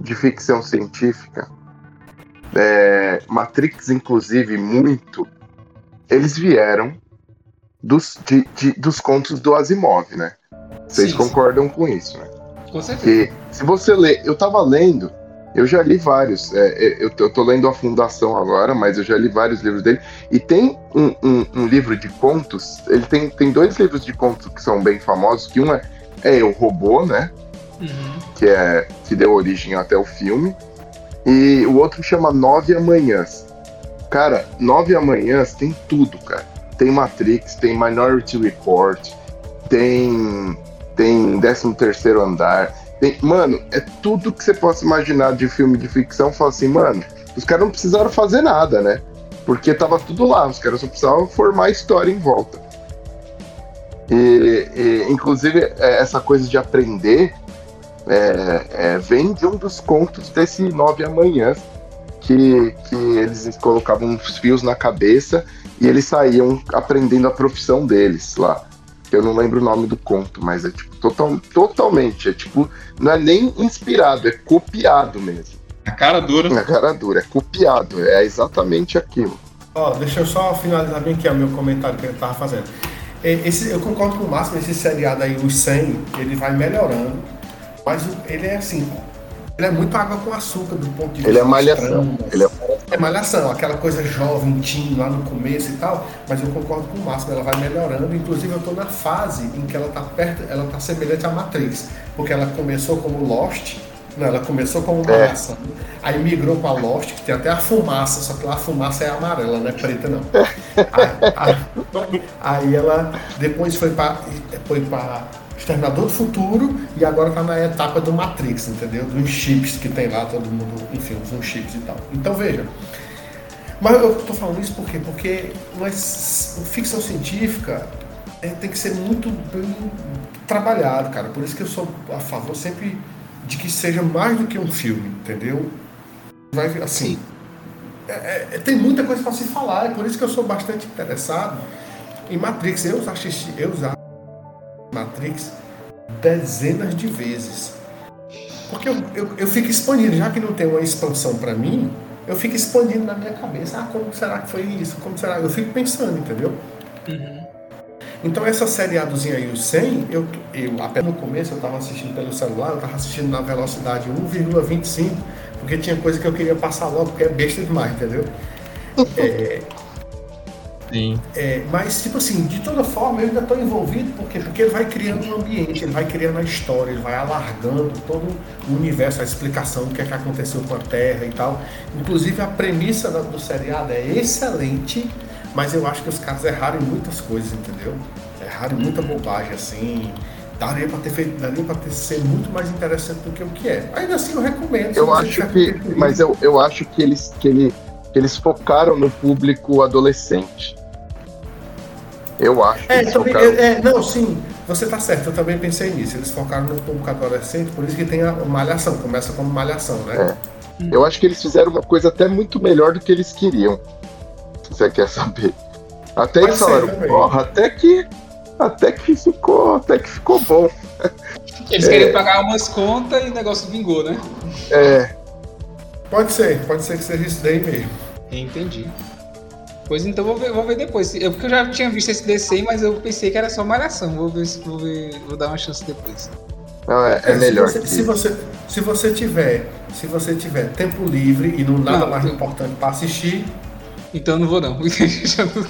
de ficção científica, é, Matrix, inclusive, muito, eles vieram dos, de- de- dos contos do Asimov, né? Vocês Sim, concordam com isso, né? Com certeza. Se você ler, eu tava lendo, eu já li vários, é, é, eu, tô, eu tô lendo a Fundação agora, mas eu já li vários livros dele, e tem um, um- um livro de contos, ele tem, tem dois livros de contos que são bem famosos, que um é, é O Robô, né, Uhum. que, é, que deu origem até o filme, e o outro chama Nove Amanhãs. Cara, Nove Amanhãs tem tudo, cara. Tem Matrix, tem Minority Report, tem tem 13 terceiro andar. Tem, mano, é tudo que você possa imaginar de filme de ficção. Fala assim, mano, os caras não precisaram fazer nada, né? Porque tava tudo lá, os caras só precisavam formar a história em volta. E, e, inclusive, é, essa coisa de aprender é, é, vem de um dos contos desse Nove Amanhãs, que, que eles colocavam uns fios na cabeça e eles saíam aprendendo a profissão deles lá. Eu não lembro o nome do conto, mas é tipo total, totalmente, é tipo, não é nem inspirado, é copiado mesmo. A cara dura. Na cara dura, é copiado, é exatamente aquilo. Ó, deixa eu só finalizar bem aqui o meu comentário que ele tava fazendo. Esse, eu concordo com o Márcio, esse seriado aí, os 100, ele vai melhorando, mas ele é assim, ele é muito água com açúcar do ponto de vista Ele é malhação. Ele é É malhação, aquela coisa jovem, teen lá no começo e tal, mas eu concordo com o Márcio, ela vai melhorando, inclusive eu tô na fase em que ela tá perto, ela tá semelhante à Matrix, porque ela começou como Lost, não, ela começou como É. malhação, aí migrou pra Lost, que tem até a fumaça, só que lá a fumaça é amarela, não é preta não. (laughs) Aí, aí- aí ela depois foi pra, foi pra Exterminador do Futuro e agora tá na etapa do Matrix, entendeu? Dos chips que tem lá, todo mundo, enfim, uns chips e tal. Então veja. Mas eu tô falando isso por quê? Porque mas, ficção científica é, tem que ser muito bem trabalhado, cara. Por isso que eu sou a favor sempre de que seja mais do que um filme, entendeu? Vai assim. é- é- tem muita coisa para se falar, é por isso que eu sou bastante interessado em Matrix. Eu assisti, eu já Matrix dezenas de vezes. Porque eu, eu, eu fico expandindo, já que não tem uma expansão para mim, eu fico expandindo na minha cabeça. Ah, como será que foi isso? Como será? Eu fico pensando, entendeu? Uhum. Então essa seriadozinha aí, o 100, eu, eu até no começo eu tava assistindo pelo celular, eu tava assistindo na velocidade 1,25, porque tinha coisa que eu queria passar logo, porque é besta demais, entendeu? (laughs) É, Sim. é, mas, tipo assim, de toda forma, eu ainda estou envolvido, por quê? Porque ele vai criando um ambiente, ele vai criando a história, ele vai alargando todo o universo, a explicação do que, é que aconteceu com a Terra e tal. Inclusive, a premissa da- do seriado é excelente, mas eu acho que os caras erraram em muitas coisas, entendeu? Erraram em muita bobagem, assim. daria para ter feito, daria para ter ser muito mais interessante do que o que é. Ainda assim eu recomendo. Eu acho que, mas eu, eu acho que eles que, ele, que eles focaram no público adolescente. Eu acho que é, também, focaram... é, não, sim, você tá certo, eu também pensei nisso. Eles focaram no público adolescente, por isso que tem a malhação, começa como malhação, né? É. Eu acho que eles fizeram uma coisa até muito melhor do que eles queriam. Se você quer saber. Até Pode eles falaram, porra, até que. Até que ficou. Até que ficou bom. (laughs) Eles queriam pagar umas contas e o negócio vingou, né? É. Pode ser, pode ser que seja isso daí mesmo. Entendi. Pois então vou ver, vou ver depois. Eu, porque eu já tinha visto esse DC, mas eu pensei que era só malhação. Vou ver se vou ver. Vou dar uma chance depois. Não, é, é melhor. Se você, que- se você, se você tiver, se você tiver tempo livre e não nada Não, mais eu- importante para assistir, Então eu não vou não. (laughs) já, não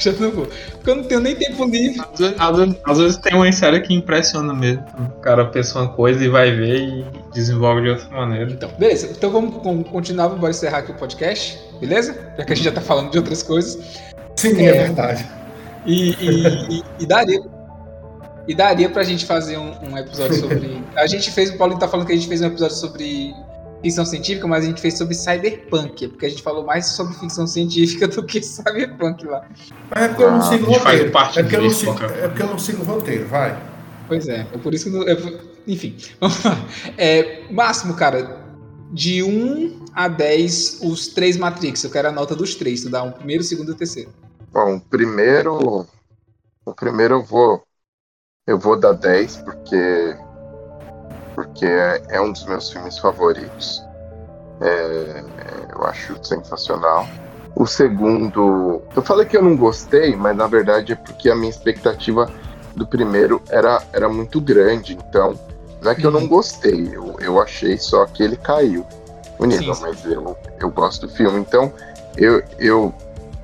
já não vou. Porque eu não tenho nem tempo livre. Às vezes, às vezes- às vezes tem uma série que impressiona mesmo. O cara pensa uma coisa e vai ver e desenvolve de outra maneira. Então, beleza. Então vamos, vamos continuar, vamos encerrar aqui o podcast, beleza? Já que a gente já tá falando de outras coisas. sim, é, É. verdade. E, e, e, e daria. E daria pra gente fazer um, um episódio sobre. (laughs) A gente fez, o Paulinho tá falando que a gente fez um episódio sobre ficção científica, mas a gente fez sobre cyberpunk, porque a gente falou mais sobre ficção científica (laughs) do que cyberpunk lá. Mas é porque eu não Ah, sigo o roteiro. parte É porque, eu não disso, sigo, é porque eu não sigo o roteiro, vai. Pois é, é por isso que. não- é- enfim, (laughs) vamos lá. É, máximo, cara, de 1 a 10, os três Matrix. Eu quero a nota dos três. Tu dá um primeiro, segundo e terceiro. Bom, o primeiro. O primeiro eu vou. Eu vou dar 10, porque. Porque é, é um dos meus filmes favoritos. É, eu acho sensacional. O segundo. Eu falei que eu não gostei, mas na verdade é porque a minha expectativa do primeiro era, era muito grande. Então, não é que eu não gostei, eu, eu achei só que ele caiu o nível, Sim, sim. mas eu, eu gosto do filme. Então, eu, eu,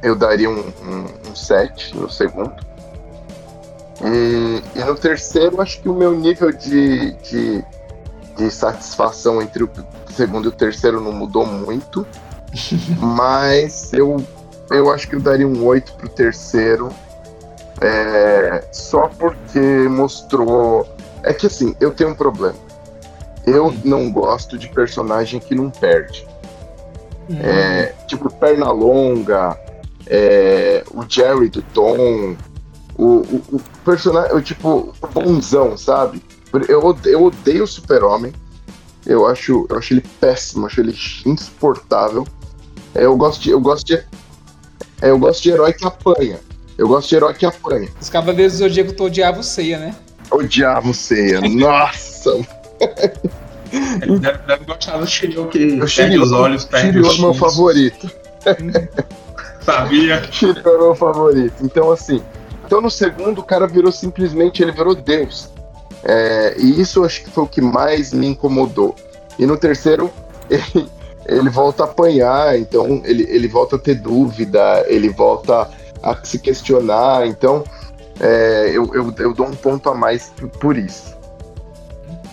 eu daria um, um, um 7 no segundo. E, e no terceiro, acho que o meu nível de, de, de satisfação entre o segundo e o terceiro não mudou muito. (laughs) mas eu, eu acho que eu daria um 8 pro terceiro. é, só porque mostrou. É que assim, eu tenho um problema. Eu não gosto de personagem que não perde. É, tipo, Pernalonga, é, o Jerry do Tom, o, o, o personagem, o tipo, bonzão, sabe? Eu odeio, eu odeio o Super-Homem. Eu acho, eu acho ele péssimo, acho ele insuportável. É, eu gosto de. Eu gosto de. é, eu gosto de herói que apanha. Eu gosto de herói que apanha. Os Cavaleiros do Zodíaco tu odiava o Ceia, né? Odiava o Ceia. Nossa! Ele deve, deve gostar do Shiryu que O perde os olhos, perde Shiryu os é meu favorito. Sabia? Shiryu é meu favorito. Então, assim. Então, no segundo, o cara virou simplesmente. Ele virou Deus. É, e isso eu acho que foi o que mais me incomodou. E no terceiro, (laughs) ele, ele volta a apanhar. Então, ele, ele volta a ter dúvida. Ele volta a se questionar. Então, é, eu, eu, eu dou um ponto a mais por, isso.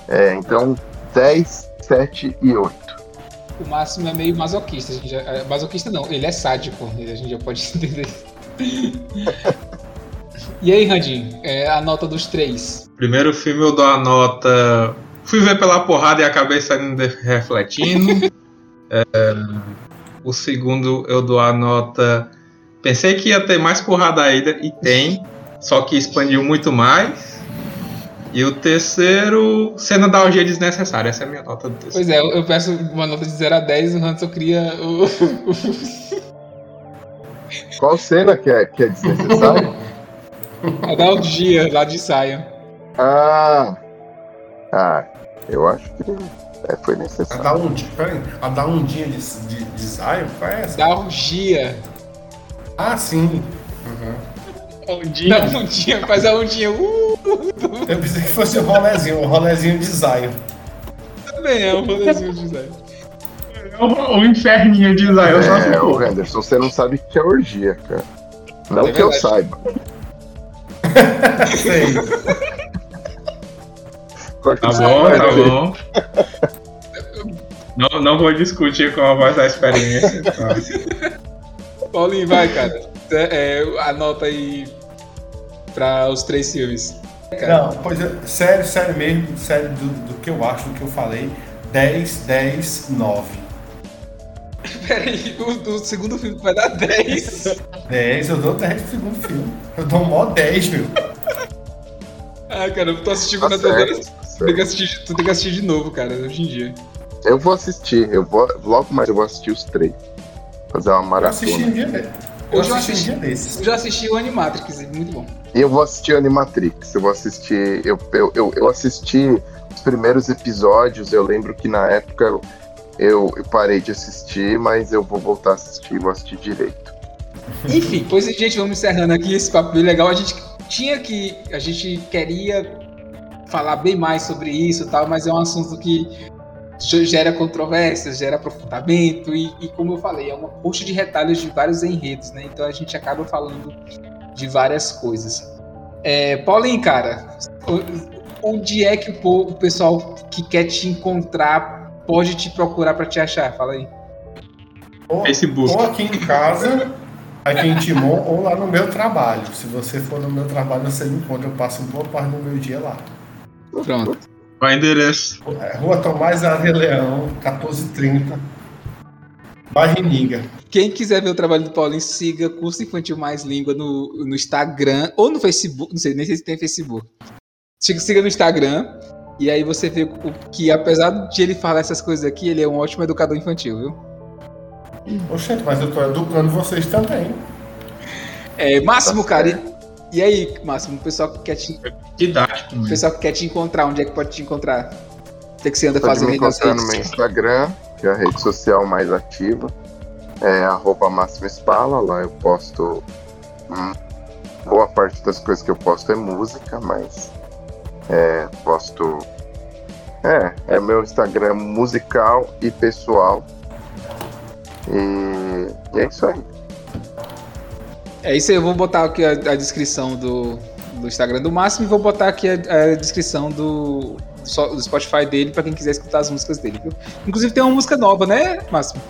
É, então, 10, 7 e 8. O máximo é meio masoquista. A gente já, é, masoquista não, ele é sádico. A gente já pode (laughs) entender. E aí, Randinho, é a nota dos três. Primeiro filme eu dou a nota. Fui ver pela porrada e acabei saindo de- refletindo. (laughs) É, o segundo eu dou a nota. Pensei que ia ter mais porrada ainda e tem, só que expandiu muito mais. E o terceiro, cena da orgia desnecessária. Essa é a minha nota do terceiro. Pois é, eu, eu peço uma nota de 0 a 10, o Hanson cria o. Qual cena que é, que é desnecessária? (laughs) a da orgia lá de Sion. Ah! Ah, eu acho que é, foi A necessário. da ondinha, peraí, a da ondinha de, de, de Zion, qual é essa? Da orgia. Ah, sim. Uhum. Da ondinha, faz a ondinha. Uh, Eu pensei que fosse o rolezinho, o rolezinho de Zion. também é um rolezinho de Sion. O, o inferninho de Zion só É, o Henderson, você não sabe o que é orgia, cara. Não É que eu saiba. (laughs) Sei. Tá bom, tá bom. Não, não vou discutir com a voz da experiência. tá? Paulinho, vai, cara. É, é, anota aí pra os três filmes. Cara. Não, pois é, sério, sério mesmo, sério do, do que eu acho, do que eu falei. 10, 10, 9. Peraí, o do segundo filme vai dar 10. 10, (laughs) eu dou 10 pro segundo filme. Eu dou mó 10, meu. Ah, cara, eu tô assistindo tá na certo, tá tu, tem que assistir, tu tem que assistir de novo, cara, hoje em dia. Eu vou assistir, eu vou. Logo mais eu vou assistir os três. Fazer uma maratona. Eu assisti um dia, eu, eu assisti, um. Eu já assisti o Animatrix, muito bom. E eu vou assistir o Animatrix. Eu vou assistir. Eu, eu, eu, eu assisti os primeiros episódios. Eu lembro que na época eu, eu, parei de assistir, mas eu vou voltar a assistir, vou assistir direito. Enfim, pois gente, vamos encerrando aqui esse papo bem legal. A gente tinha que. A gente queria falar bem mais sobre isso tal, mas é um assunto que gera controvérsias, gera aprofundamento e, e, como eu falei, é uma coxa de retalhos de vários enredos, né? Então a gente acaba falando de várias coisas. É, Paulinho, cara, onde é que o, o pessoal que quer te encontrar pode te procurar para te achar? Fala aí. Ou, Facebook. Ou aqui em casa, aqui em Timon, ou lá no meu trabalho. Se você for no meu trabalho, você me encontra. Eu passo boa parte do meu dia lá. Pronto. Qual é o endereço? Rua Tomás Ave Leão, 1430. Barrininga. Quem quiser ver o trabalho do Paulinho, siga Curso Infantil Mais Língua no, no Instagram ou no Facebook. Não sei nem sei se tem Facebook. Siga, siga no Instagram. E aí você vê o que, apesar de ele falar essas coisas aqui, ele é um ótimo educador infantil, viu? Oxente, mas eu tô educando vocês também. É, Máximo, cara, e, aí, Máximo, o pessoal que quer te. Didático, o pessoal que quer te encontrar, onde é que pode te encontrar? O que, que você anda pode fazendo me encontrar no meu Instagram, que é a rede social mais ativa. É arroba Máximo Espala, lá eu posto. Hum, boa parte das coisas que eu posto é música, mas é, posto. É, é meu Instagram musical e pessoal. E, e é isso aí. É isso aí, eu vou botar aqui a, a descrição do, do Instagram do Máximo e vou botar aqui a, a descrição do, do Spotify dele para quem quiser escutar as músicas dele, viu? Inclusive tem uma música nova, né, Máximo?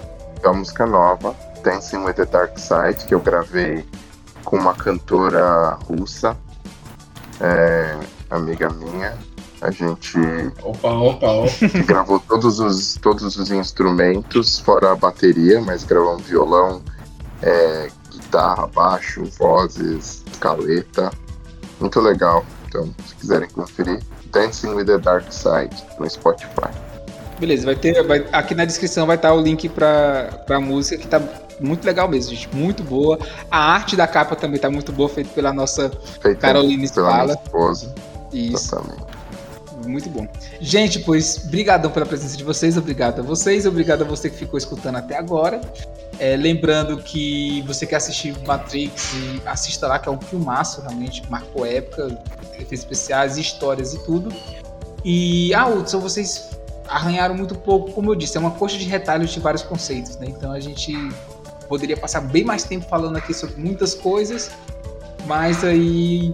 Tem uma música nova, Dancing with the Dark Side, que eu gravei com uma cantora russa. É, amiga minha. A gente opa, opa, opa. (laughs) gravou todos os, todos os instrumentos, fora a bateria, mas gravamos violão, é, guitarra, baixo, vozes, caleta. Muito legal. Então, se quiserem conferir, Dancing with the Dark Side no Spotify. Beleza, vai ter. Vai, aqui na descrição vai estar o link para a música que tá muito legal mesmo, gente. Muito boa. A arte da capa também tá muito boa, feita pela nossa Feita Carolina Pela minha esposa. Isso. Exatamente. Muito bom. Gente, pois, brigadão pela presença de vocês, obrigado a vocês, obrigado a você que ficou escutando até agora. É, lembrando que você quer assistir Matrix, assista lá, que é um filmaço, realmente, marcou época, efeitos especiais, histórias e tudo. E, ah, Hudson, vocês arranharam muito pouco, como eu disse, é uma coxa de retalhos de vários conceitos, né? Então a gente poderia passar bem mais tempo falando aqui sobre muitas coisas, mas aí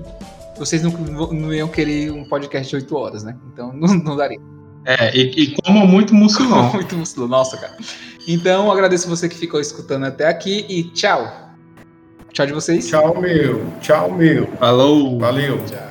vocês não, não iam querer um podcast de 8 horas, né? Então não, não daria. É, e, e como muito muçulmano. muito muçulmano, nossa, cara. Então, agradeço você que ficou escutando até aqui e tchau. Tchau de vocês. Tchau, meu. Tchau, meu. Falou. Valeu. Tchau.